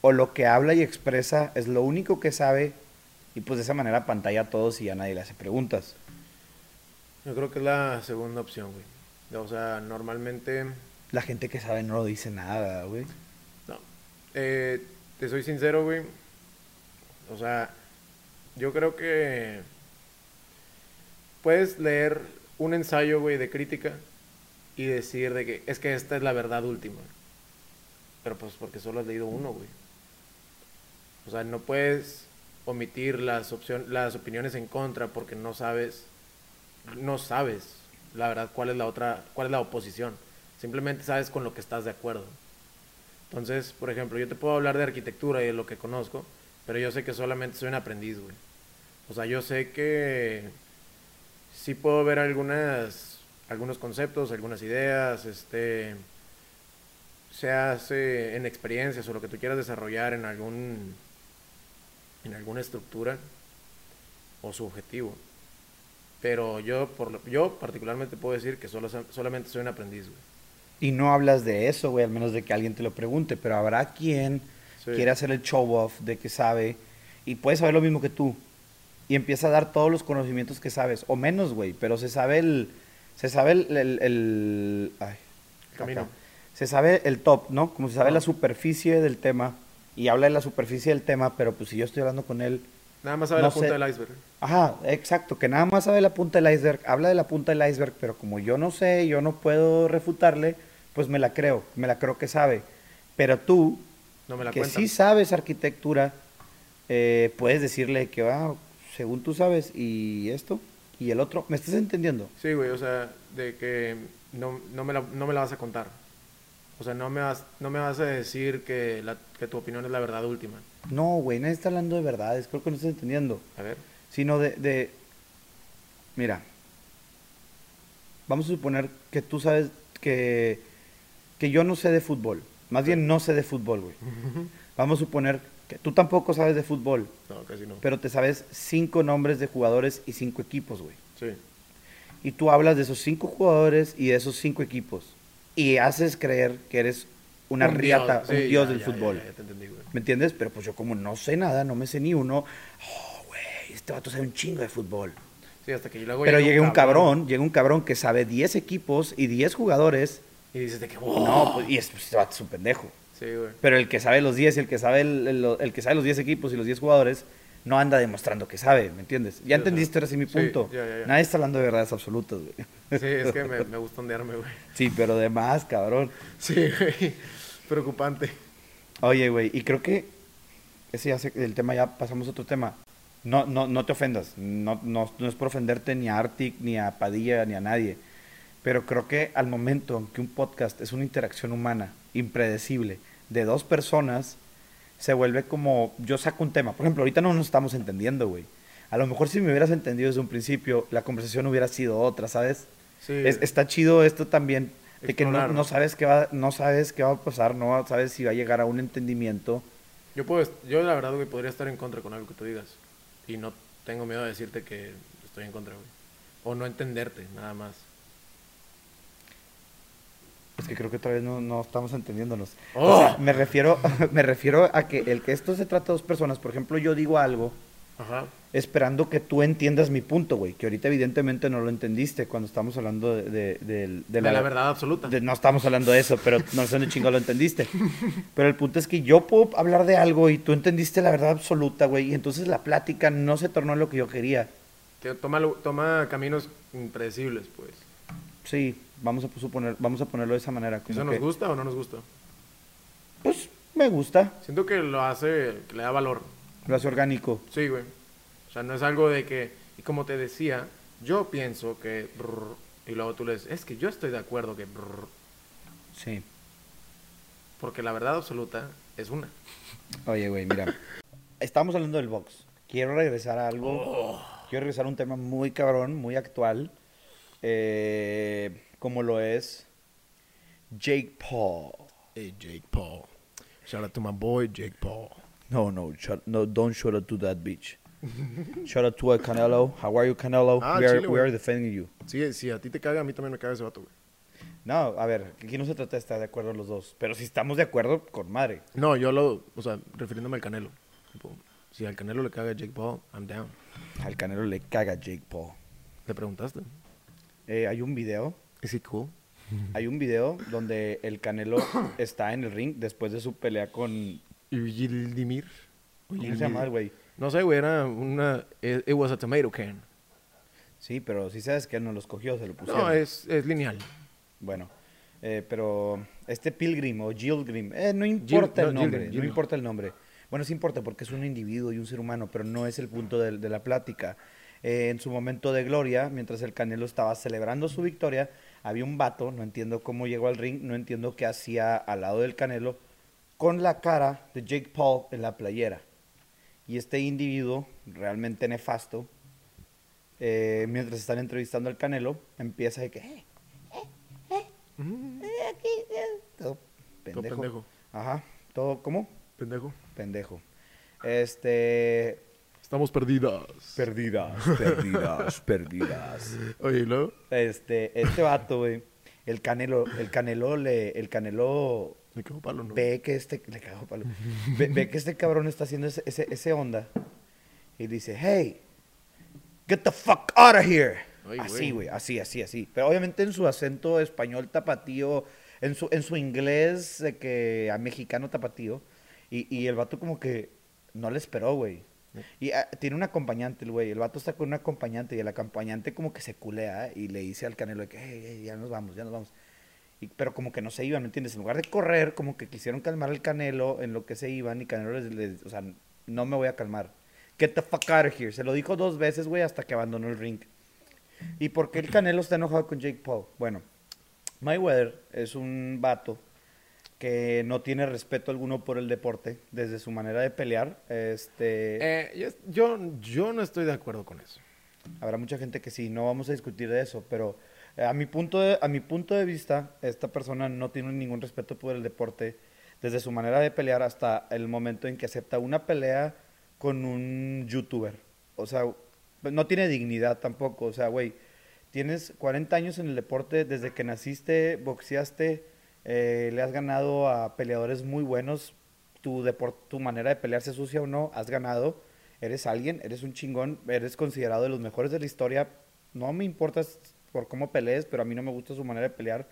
o lo que habla y expresa es lo único que sabe y pues de esa manera pantalla a todos y a nadie le hace preguntas? yo creo que es la segunda opción, güey. O sea, normalmente... La gente que sabe no lo dice nada, güey. No. Eh, te soy sincero, güey. O sea, yo creo que puedes leer un ensayo, güey, de crítica y decir de que es que esta es la verdad última. Pero pues porque solo has leído uno, güey. O sea, no puedes omitir las opción, las opiniones en contra porque no sabes no sabes la verdad cuál es la otra, cuál es la oposición. Simplemente sabes con lo que estás de acuerdo. Entonces, por ejemplo, yo te puedo hablar de arquitectura y de lo que conozco, pero yo sé que solamente soy un aprendiz, güey. O sea, yo sé que sí puedo ver algunas, algunos conceptos, algunas ideas, este, se hace en experiencias o lo que tú quieras desarrollar en algún, en alguna estructura o su objetivo. Pero yo, por yo particularmente puedo decir que solo, solamente soy un aprendiz, güey. Y no hablas de eso, güey, al menos de que alguien te lo pregunte, pero habrá quien Sí. quiere hacer el show off de que sabe y puede saber lo mismo que tú y empieza a dar todos los conocimientos que sabes, o menos, güey, pero se sabe el, se sabe el, el, el- ay, Camino. se sabe el top, ¿no? Como se sabe la superficie del tema y habla de la superficie del tema, pero pues si yo estoy hablando con él, Nada más sabe No la punta sé. del iceberg. Ajá, exacto, que nada más sabe la punta del iceberg, habla de la punta del iceberg, pero como yo no sé, yo no puedo refutarle, pues me la creo, me la creo que sabe. Pero tú, No me la que cuentan. sí sabes arquitectura, eh, puedes decirle que, ah, según tú sabes, y esto, y el otro, ¿me estás entendiendo? Sí, güey, o sea, de que no, no, me la, no me la vas a contar. O sea, no me vas, no me vas a decir que, la, que tu opinión es la verdad última. No, güey, nadie está hablando de verdades, creo que no estás entendiendo. A ver. sino de, de- mira, vamos a suponer que tú sabes que, que yo no sé de fútbol, más bien no sé de fútbol, güey. Vamos a suponer que tú tampoco sabes de fútbol, No, casi no. pero te sabes cinco nombres de jugadores y cinco equipos, güey. Sí. Y tú hablas de esos cinco jugadores y de esos cinco equipos y haces creer que eres una Un riata, dios, un sí, dios ya, del ya, fútbol. ya, ya te entendí, güey. ¿Me entiendes? Pero pues yo como no sé nada, no me sé ni uno, oh, güey, este vato sabe un chingo de fútbol. Sí, hasta que luego Pero llega un cabrón, llega un cabrón que sabe 10 equipos y 10 jugadores. Y dices de que, No, wow. pues, y es, pues, este vato es un pendejo. Sí, güey. Pero el que sabe los 10 y el que sabe el, el- el que sabe los 10 equipos y los 10 jugadores no anda demostrando que sabe, ¿me entiendes? Ya entendiste ahora sí mi sí, punto. ya, ya, ya. Nadie está hablando de verdades absolutas, güey. Sí, es que me, me gusta ondearme, güey. Sí, pero de más, cabrón. Sí, güey. Preocupante. Oye, güey, y creo que ese ya se- el tema ya pasamos a otro tema. No, no, no te ofendas. No, no, no es por ofenderte ni a Arctic, ni a Padilla, ni a nadie. Pero creo que al momento en que un podcast es una interacción humana, impredecible, de dos personas, se vuelve como, yo saco un tema. Por ejemplo, ahorita no nos estamos entendiendo, güey. A lo mejor si me hubieras entendido desde un principio, la conversación hubiera sido otra, ¿sabes? Sí. Es- está chido esto también, de que no, no sabes qué va, no sabes qué va a pasar, no sabes si va a llegar a un entendimiento. Yo, puedo, yo la verdad, güey, podría estar en contra con algo que tú digas. Y no tengo miedo de decirte que estoy en contra, güey. O no entenderte, nada más. Es que creo que otra vez no, no estamos entendiéndonos. ¡Oh! O sea, me refiero, me refiero a que el que esto se trata de dos personas, por ejemplo, yo digo algo Ajá. esperando que tú entiendas mi punto, güey, que ahorita evidentemente no lo entendiste cuando estamos hablando de, de- del- de De la, verdad absoluta. de- no estamos hablando de eso, pero no sé dónde chingado lo entendiste. Pero el punto es que yo puedo hablar de algo y tú entendiste la verdad absoluta, güey, y entonces la plática no se tornó en lo que yo quería. Que toma, toma caminos impredecibles, pues. Sí, vamos a suponer, vamos a ponerlo de esa manera. como ¿Eso nos que, gusta o no nos gusta? Pues me gusta, Siento que lo hace, que le da valor. lo hace orgánico. Sí, güey. O sea, no es algo de que, y como te decía, yo pienso que, y luego tú le dices, es que yo estoy de acuerdo que, Sí. porque la verdad absoluta es una. Oye, güey, mira. Estamos hablando del box. Quiero regresar a algo. Oh. Quiero regresar a un tema muy cabrón, muy actual. eh, como lo es Jake Paul. Hey, Jake Paul. Shout out to my boy, Jake Paul. No, no, no, don't shout out to that bitch. shout out to Canelo. How are you, Canelo? Ah, we, are, chile, we are defending you. Sí, si a ti te caga, a mí también me caga ese vato, güey. No, a ver, aquí no se trata de estar de acuerdo los dos. Pero si estamos de acuerdo, con madre. No, yo lo, o sea, refiriéndome al Canelo. Tipo, si al Canelo le caga a Jake Paul, I'm down. Al Canelo le caga Jake Paul. ¿Le preguntaste? Eh, hay un video ¿Es he cool? Hay un video donde el Canelo está en el ring después de su pelea con... Yildimir. ¿Cómo se llama güey? No sé, güey, era una... It, it was a tomato can. Sí, pero sí sabes que él no los cogió, se lo pusieron. No, es, es lineal. Bueno, eh, pero este Pilgrim o Gilgrim, eh, no importa no, el nombre, Gilgrim, no importa el nombre. Bueno, sí importa porque es un individuo y un ser humano, pero no es el punto de, de la plática. Eh, en su momento de gloria, mientras el Canelo estaba celebrando su victoria, había un vato, no entiendo cómo llegó al ring, no entiendo qué hacía al lado del Canelo, con la cara de Jake Paul en la playera. Y este individuo, realmente nefasto, eh, mientras están entrevistando al Canelo, empieza de que... "Eh, Mm, eh, eh", todo pendejo. Todo pendejo. Ajá, todo, ¿cómo? Pendejo. Pendejo. Este... Estamos perdidas. Perdidas, perdidas, perdidas. Oye, ¿y luego? Este, este vato, güey, el Canelo, el Canelo le, el Canelo Me quedó palo, ¿no? ve que este, le cago palo, ve, ve que este cabrón está haciendo ese, ese, ese onda y dice, hey, get the fuck out of here. Ay, así, güey. güey, así, así, así. Pero obviamente en su acento español tapatío, en su, en su inglés de que a mexicano tapatío, y, y el vato como que no le esperó, güey. Y ah, tiene un acompañante, el güey. El vato está con un acompañante y el acompañante como que se culea y le dice al canelo que, ya nos vamos, ya nos vamos. Y- pero como que no se iban, ¿me entiendes? En lugar de correr, como que quisieron calmar al Canelo en lo que se iban y Canelo les- o sea, no me voy a calmar. Get the fuck out of here. Se lo dijo dos veces, güey, hasta que abandonó el ring. ¿Y por qué el Canelo está enojado con Jake Paul? Bueno, Mayweather es un vato que no tiene respeto alguno por el deporte desde su manera de pelear. Este, Eh, yo, yo, no estoy de acuerdo con eso. Habrá mucha gente que sí, no vamos a discutir de eso, pero eh, a mi punto de, a mi punto de vista, esta persona no tiene ningún respeto por el deporte, desde su manera de pelear hasta el momento en que acepta una pelea con un youtuber. O sea, no tiene dignidad tampoco. O sea, güey, tienes 40 años en el deporte, desde que naciste, boxeaste, eh, le has ganado a peleadores muy buenos, tu, tu manera de pelear se sucia o no, has ganado, eres alguien, eres un chingón, eres considerado de los mejores de la historia, no me importa por cómo pelees, pero a mí no me gusta su manera de pelear.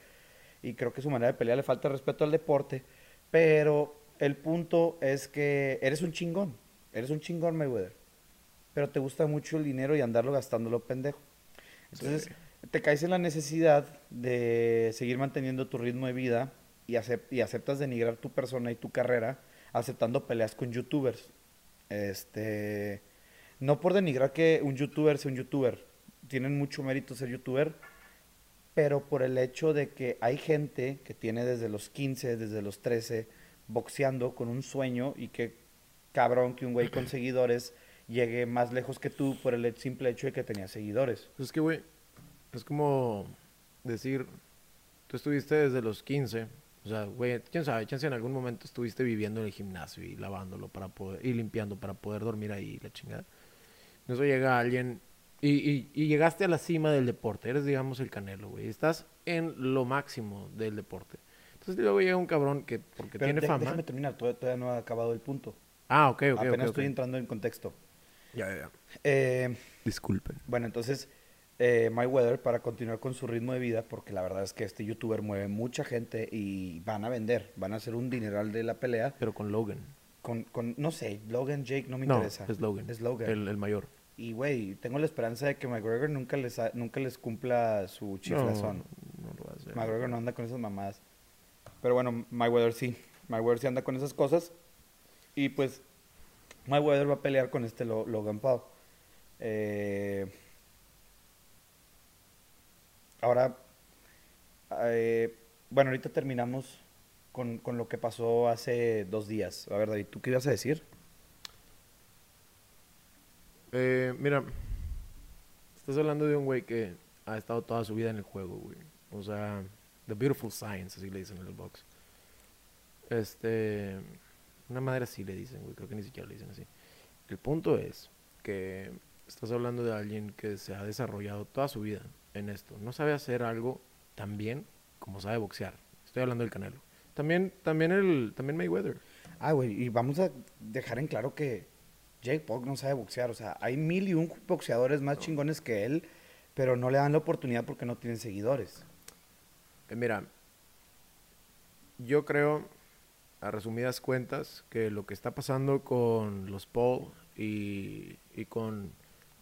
Y creo que su manera de pelear le falta respeto al deporte, pero el punto es que eres un chingón, eres un chingón Mayweather, pero te gusta mucho el dinero y andarlo gastándolo pendejo. Entonces, Sí. Te caes en la necesidad de seguir manteniendo tu ritmo de vida y, acep- y aceptas denigrar tu persona y tu carrera aceptando peleas con youtubers. Este, no por denigrar que un youtuber sea un youtuber, tienen mucho mérito ser youtuber, pero por el hecho de que hay gente que tiene desde los 15, desde los 13, boxeando con un sueño y que cabrón que un güey con seguidores llegue más lejos que tú por el simple hecho de que tenía seguidores. Pues es que, güey, es como decir, tú estuviste desde los 15, o sea, güey, quién sabe, chance en algún momento estuviste viviendo en el gimnasio y lavándolo para poder, y limpiando para poder dormir ahí, la chingada. En eso llega alguien y, y, y llegaste a la cima del deporte, eres, digamos, el canelo, güey, estás en lo máximo del deporte. Entonces luego llega un cabrón que, porque Pero tiene de- fama. Déjame terminar, todavía, todavía no ha acabado el punto. Ah, ok, ok, Apenas ok, ok. estoy entrando en contexto. Ya, ya, ya. Eh, Disculpen. bueno, entonces, eh, Mayweather, para continuar con su ritmo de vida, porque la verdad es que este youtuber mueve mucha gente y van a vender, van a hacer un dineral de la pelea. Pero con Logan. Con, con no sé, Logan, Jake, no me no, interesa. es Logan. Es Logan. El, el mayor. Y, güey, tengo la esperanza de que McGregor nunca les, ha- nunca les cumpla su chiflazón. No, no lo va a hacer. McGregor no anda con esas mamadas. Pero bueno, Mayweather sí. Mayweather sí anda con esas cosas. Y pues, Mayweather va a pelear con este Lo- Logan Paul. Eh, ahora, eh, bueno, ahorita terminamos con, con lo que pasó hace dos días. A ver, David, ¿tú qué ibas a decir? Eh, mira, estás hablando de un güey que ha estado toda su vida en el juego, güey. O sea, The Beautiful Science, así le dicen en el box. Este, una madre así le dicen, güey. Creo que ni siquiera le dicen así. El punto es que estás hablando de alguien que se ha desarrollado toda su vida en esto. No sabe hacer algo tan bien como sabe boxear. Estoy hablando del Canelo. También, también el, también Mayweather. Ah, güey, y vamos a dejar en claro que Jake Paul no sabe boxear. O sea, hay mil y un boxeadores más chingones que él, pero no le dan la oportunidad porque no tienen seguidores. Eh, mira, yo creo, a resumidas cuentas, que lo que está pasando con los Paul y, y con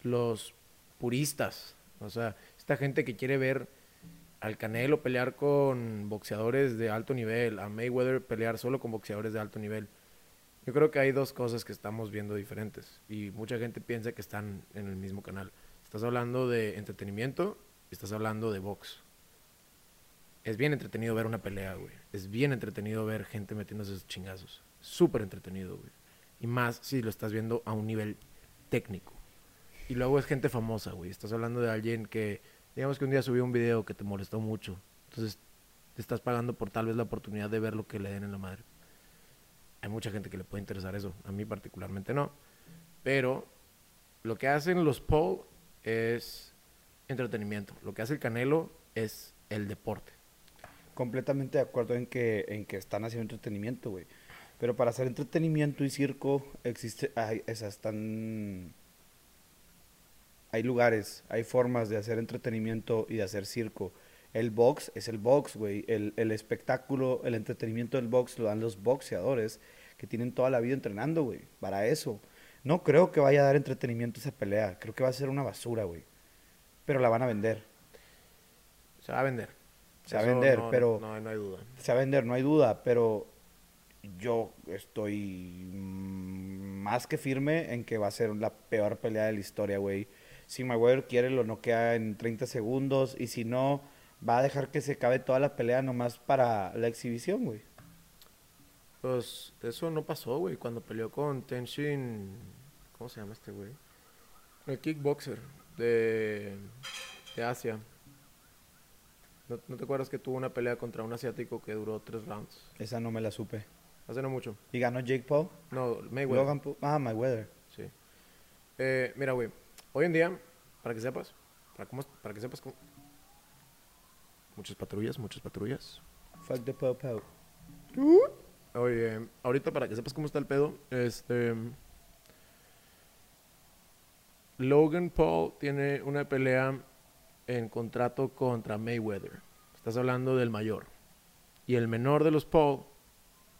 los puristas, o sea, esta gente que quiere ver al Canelo pelear con boxeadores de alto nivel, a Mayweather pelear solo con boxeadores de alto nivel. Yo creo que hay dos cosas que estamos viendo diferentes y mucha gente piensa que están en el mismo canal. Estás hablando de entretenimiento y estás hablando de box. Es bien entretenido ver una pelea, güey. Es bien entretenido ver gente metiéndose esos chingazos. Súper entretenido, güey. Y más si lo estás viendo a un nivel técnico. Y luego es gente famosa, güey. Estás hablando de alguien que, digamos que un día subió un video que te molestó mucho. Entonces te estás pagando por tal vez la oportunidad de ver lo que le den en la madre. Hay mucha gente que le puede interesar eso. A mí particularmente no. Pero lo que hacen los Paul es entretenimiento. Lo que hace el Canelo es el deporte. Completamente de acuerdo en que, en que están haciendo entretenimiento, güey. Pero para hacer entretenimiento y circo existe, hay, esas están, hay lugares, hay formas de hacer entretenimiento y de hacer circo. El box es el box, güey. El, el espectáculo, el entretenimiento del box lo dan los boxeadores que tienen toda la vida entrenando, güey. Para eso. No creo que vaya a dar entretenimiento esa pelea. Creo que va a ser una basura, güey. Pero la van a vender. Se va a vender. Se va a vender, no- pero- No, no hay duda. se va a vender, no hay duda, pero yo estoy mm, más que firme en que va a ser la peor pelea de la historia, güey. Si Mayweather quiere, lo noquea en 30 segundos, y si no, va a dejar que se acabe toda la pelea nomás para la exhibición, güey. Pues eso no pasó, güey. Cuando peleó con Tenshin. ¿Cómo se llama este güey? El kickboxer de, de Asia. ¿No, no te acuerdas que tuvo una pelea contra un asiático que duró tres rounds? Esa no me la supe. Hace no mucho. ¿Y ganó Jake Paul? No, Mayweather. Logan Paul. Ah, Mayweather. Sí. Eh, mira, güey. Hoy en día, para que sepas, para, cómo, para que sepas cómo... Muchas patrullas, muchas patrullas. Fuck the po-po. Oye, ahorita para que sepas cómo está el pedo, este. Logan Paul tiene una pelea en contrato contra Mayweather. Estás hablando del mayor. Y el menor de los Paul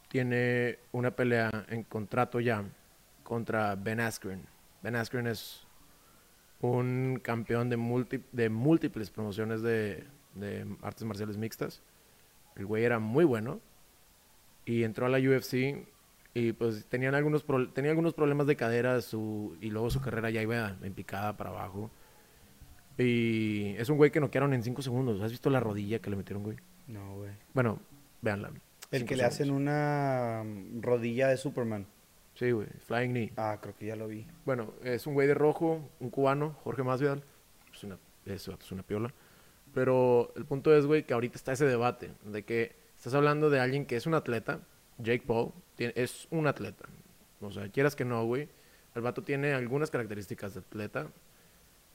tiene una pelea en contrato ya contra Ben Askren. Ben Askren es un campeón de, multi- de múltiples promociones de, de artes marciales mixtas. El güey era muy bueno y entró a la UFC y pues tenían algunos pro- tenía algunos problemas de cadera su, y luego su carrera ya iba en picada para abajo. Y es un güey que noquearon en 5 segundos. ¿Has visto la rodilla que le metieron, güey? No, güey. Bueno, véanla. El que le hacen una rodilla de Superman. Sí, güey. Flying knee. Ah, creo que ya lo vi. Bueno, es un güey de rojo, un cubano, Jorge Masvidal. Es una, es una piola. Pero el punto es, güey, que ahorita está ese debate de que estás hablando de alguien que es un atleta. Jake Paul tiene- es un atleta. O sea, quieras que no, güey. El vato tiene algunas características de atleta.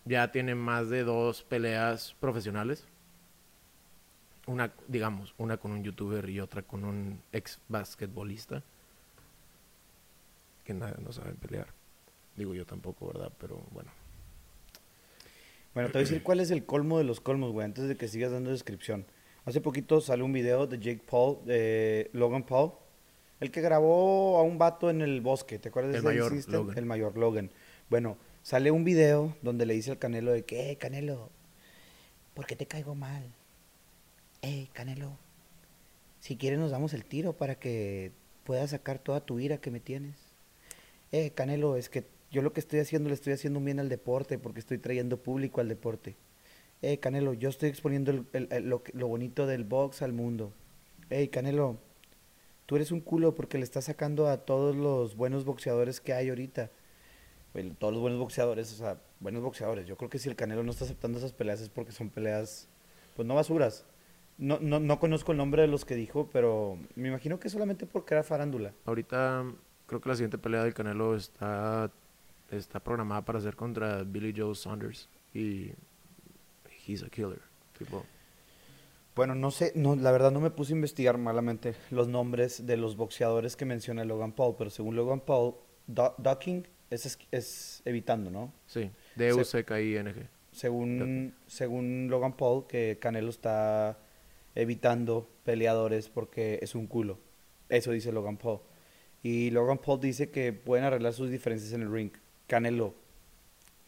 Ya tiene más de dos peleas profesionales. Una, digamos, una con un youtuber y otra con un ex basquetbolista. Que nada, no saben pelear. Digo yo tampoco, ¿verdad? Pero bueno. Bueno, te voy a decir cuál es el colmo de los colmos, güey, antes de que sigas dando descripción. Hace poquito salió un video de Jake Paul, de Logan Paul, el que grabó a un vato en el bosque, ¿te acuerdas de El ese mayor existe? Logan. El mayor Logan. Bueno, sale un video donde le dice al Canelo de que, eh, Canelo, ¿por qué te caigo mal? Eh, Canelo, si quieres nos damos el tiro para que puedas sacar toda tu ira que me tienes. Eh, Canelo, es que yo lo que estoy haciendo le estoy haciendo bien al deporte porque estoy trayendo público al deporte. Eh, Canelo, yo estoy exponiendo el- lo, bonito del box al mundo. Eh, Canelo, tú eres un culo porque le estás sacando a todos los buenos boxeadores que hay ahorita. Bueno, todos los buenos boxeadores, o sea, buenos boxeadores. Yo creo que si el Canelo no está aceptando esas peleas es porque son peleas, pues no basuras. No, no, no conozco el nombre de los que dijo, pero me imagino que solamente porque era farándula. Ahorita creo que la siguiente pelea del Canelo está, está programada para ser contra Billy Joe Saunders. Y he's a killer. Tipo, Bueno, no sé, no, la verdad no me puse a investigar malamente los nombres de los boxeadores que menciona Logan Paul, pero según Logan Paul, du- ducking es, es, evitando, ¿no? sí, D-U-C-K-I-N-G. Según, según Logan Paul, que Canelo está evitando peleadores porque es un culo. Eso dice Logan Paul. Y Logan Paul dice que pueden arreglar sus diferencias en el ring. Canelo,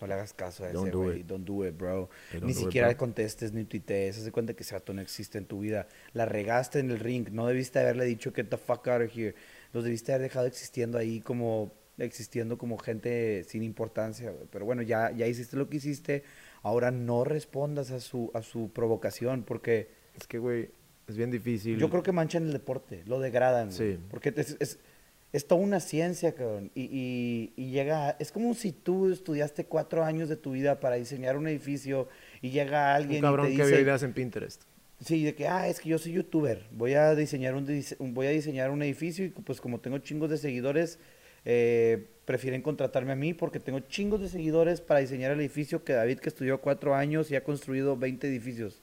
no le hagas caso a ese Don't do güey. it. Don't do it, bro. Hey, Ni do it, siquiera bro. contestes ni tuitees. Haz de cuenta que ese vato no existe en tu vida. La regaste en el ring. No debiste haberle dicho get the fuck out of here. Los debiste haber dejado existiendo ahí como existiendo como gente sin importancia. güey. Pero bueno, ya, ya hiciste lo que hiciste. Ahora no respondas a su, a su provocación porque Es que, güey, es bien difícil. yo creo que manchan el deporte, lo degradan. Sí. Porque es, es, es toda una ciencia, cabrón. Y, y, y llega, es como si tú estudiaste cuatro años de tu vida para diseñar un edificio y llega alguien Un cabrón y te que dice, vio ideas en Pinterest. sí, de que, ah, es que yo soy youtuber, voy a diseñar un, voy a diseñar un edificio y pues como tengo chingos de seguidores, eh, prefieren contratarme a mí porque tengo chingos de seguidores para diseñar el edificio que David que estudió cuatro años y ha construido 20 edificios.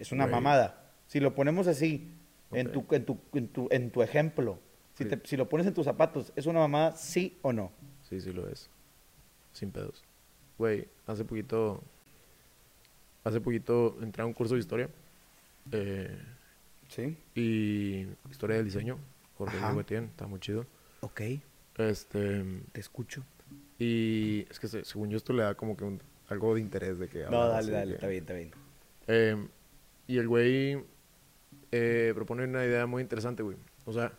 Es una mamada. Si lo ponemos así, en, Ok. tu, en, tu, en, tu, en tu ejemplo, si, Sí. te- si lo pones en tus zapatos, ¿es una mamada sí o no? Sí, sí lo es. Sin pedos. Güey, hace poquito. Hace poquito entré a un curso de historia. eh, Sí. y historia del diseño. Jorge Guetien, está muy chido. Ok, Este. te escucho. Y es que se- según yo esto le da como que un- algo de interés de que No, dale, dale, que- está bien, está bien. Eh, y el güey eh, propone una idea muy interesante, güey. O sea,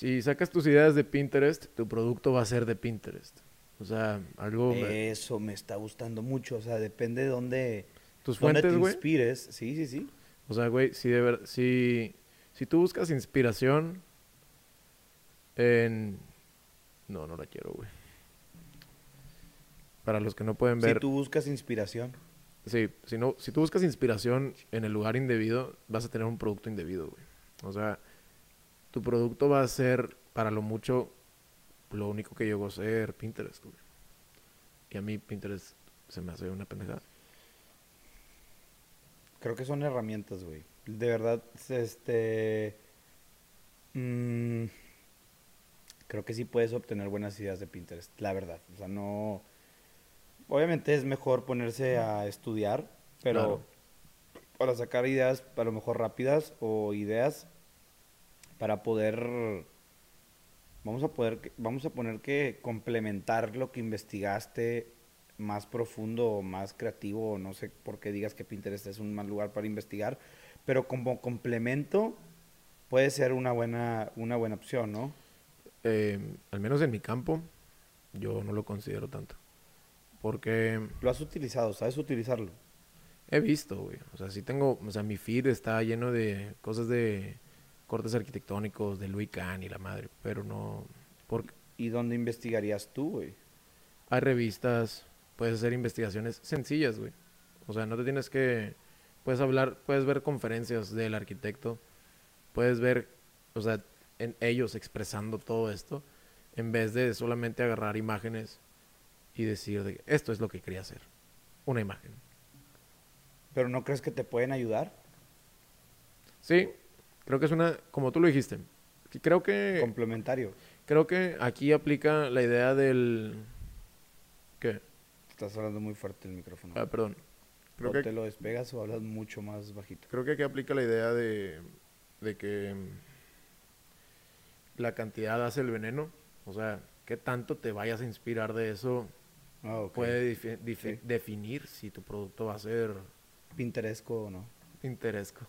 si sacas tus ideas de Pinterest, tu producto va a ser de Pinterest. O sea, algo... Eso me está gustando mucho, o sea, depende de dónde, tus dónde fuentes, te güey. inspires. Sí, sí, sí. O sea, güey, si, de ver- si, si tú buscas inspiración en... No, no la quiero, güey. Para los que no pueden ver... Si tú buscas inspiración. Sí, si, no, si tú buscas inspiración en el lugar indebido, vas a tener un producto indebido, güey. O sea, tu producto va a ser, para lo mucho, lo único que llegó a ser Pinterest, güey. Y a mí Pinterest se me hace una pendejada. Creo que son herramientas, güey. De verdad, este... mm, creo que sí puedes obtener buenas ideas de Pinterest, la verdad. O sea, no... Obviamente es mejor ponerse a estudiar, pero Claro. para sacar ideas a lo mejor rápidas o ideas para poder... Vamos a poder, vamos a poner que complementar lo que investigaste más profundo o más creativo, no sé por qué digas que Pinterest es un mal lugar para investigar, pero como complemento puede ser una buena, una buena opción, ¿no? Eh, al menos en mi campo, yo no lo considero tanto. Porque Lo has utilizado, sabes utilizarlo. he visto, güey. O sea, sí tengo, o sea, mi feed está lleno de cosas de cortes arquitectónicos, de Louis Kahn y la madre, pero no... Porque ¿Y dónde investigarías tú, güey? hay revistas, puedes hacer investigaciones sencillas, güey. O sea, no te tienes que... Puedes hablar, puedes ver conferencias del arquitecto, puedes ver, o sea, en ellos expresando todo esto, en vez de solamente agarrar imágenes y decir, de, esto es lo que quería hacer, una imagen. ¿Pero no crees que te pueden ayudar? Sí, creo que es una, como tú lo dijiste, creo que, Complementario. creo que aquí aplica la idea del... ¿Qué? Estás hablando muy fuerte el micrófono. Ah, perdón. Creo o que, te lo despegas o hablas mucho más bajito. Creo que aquí aplica la idea de, de que la cantidad hace el veneno. O sea, qué tanto te vayas a inspirar de eso Ah, ok. puede definir si tu producto va a ser Pinteresco o no. interesco.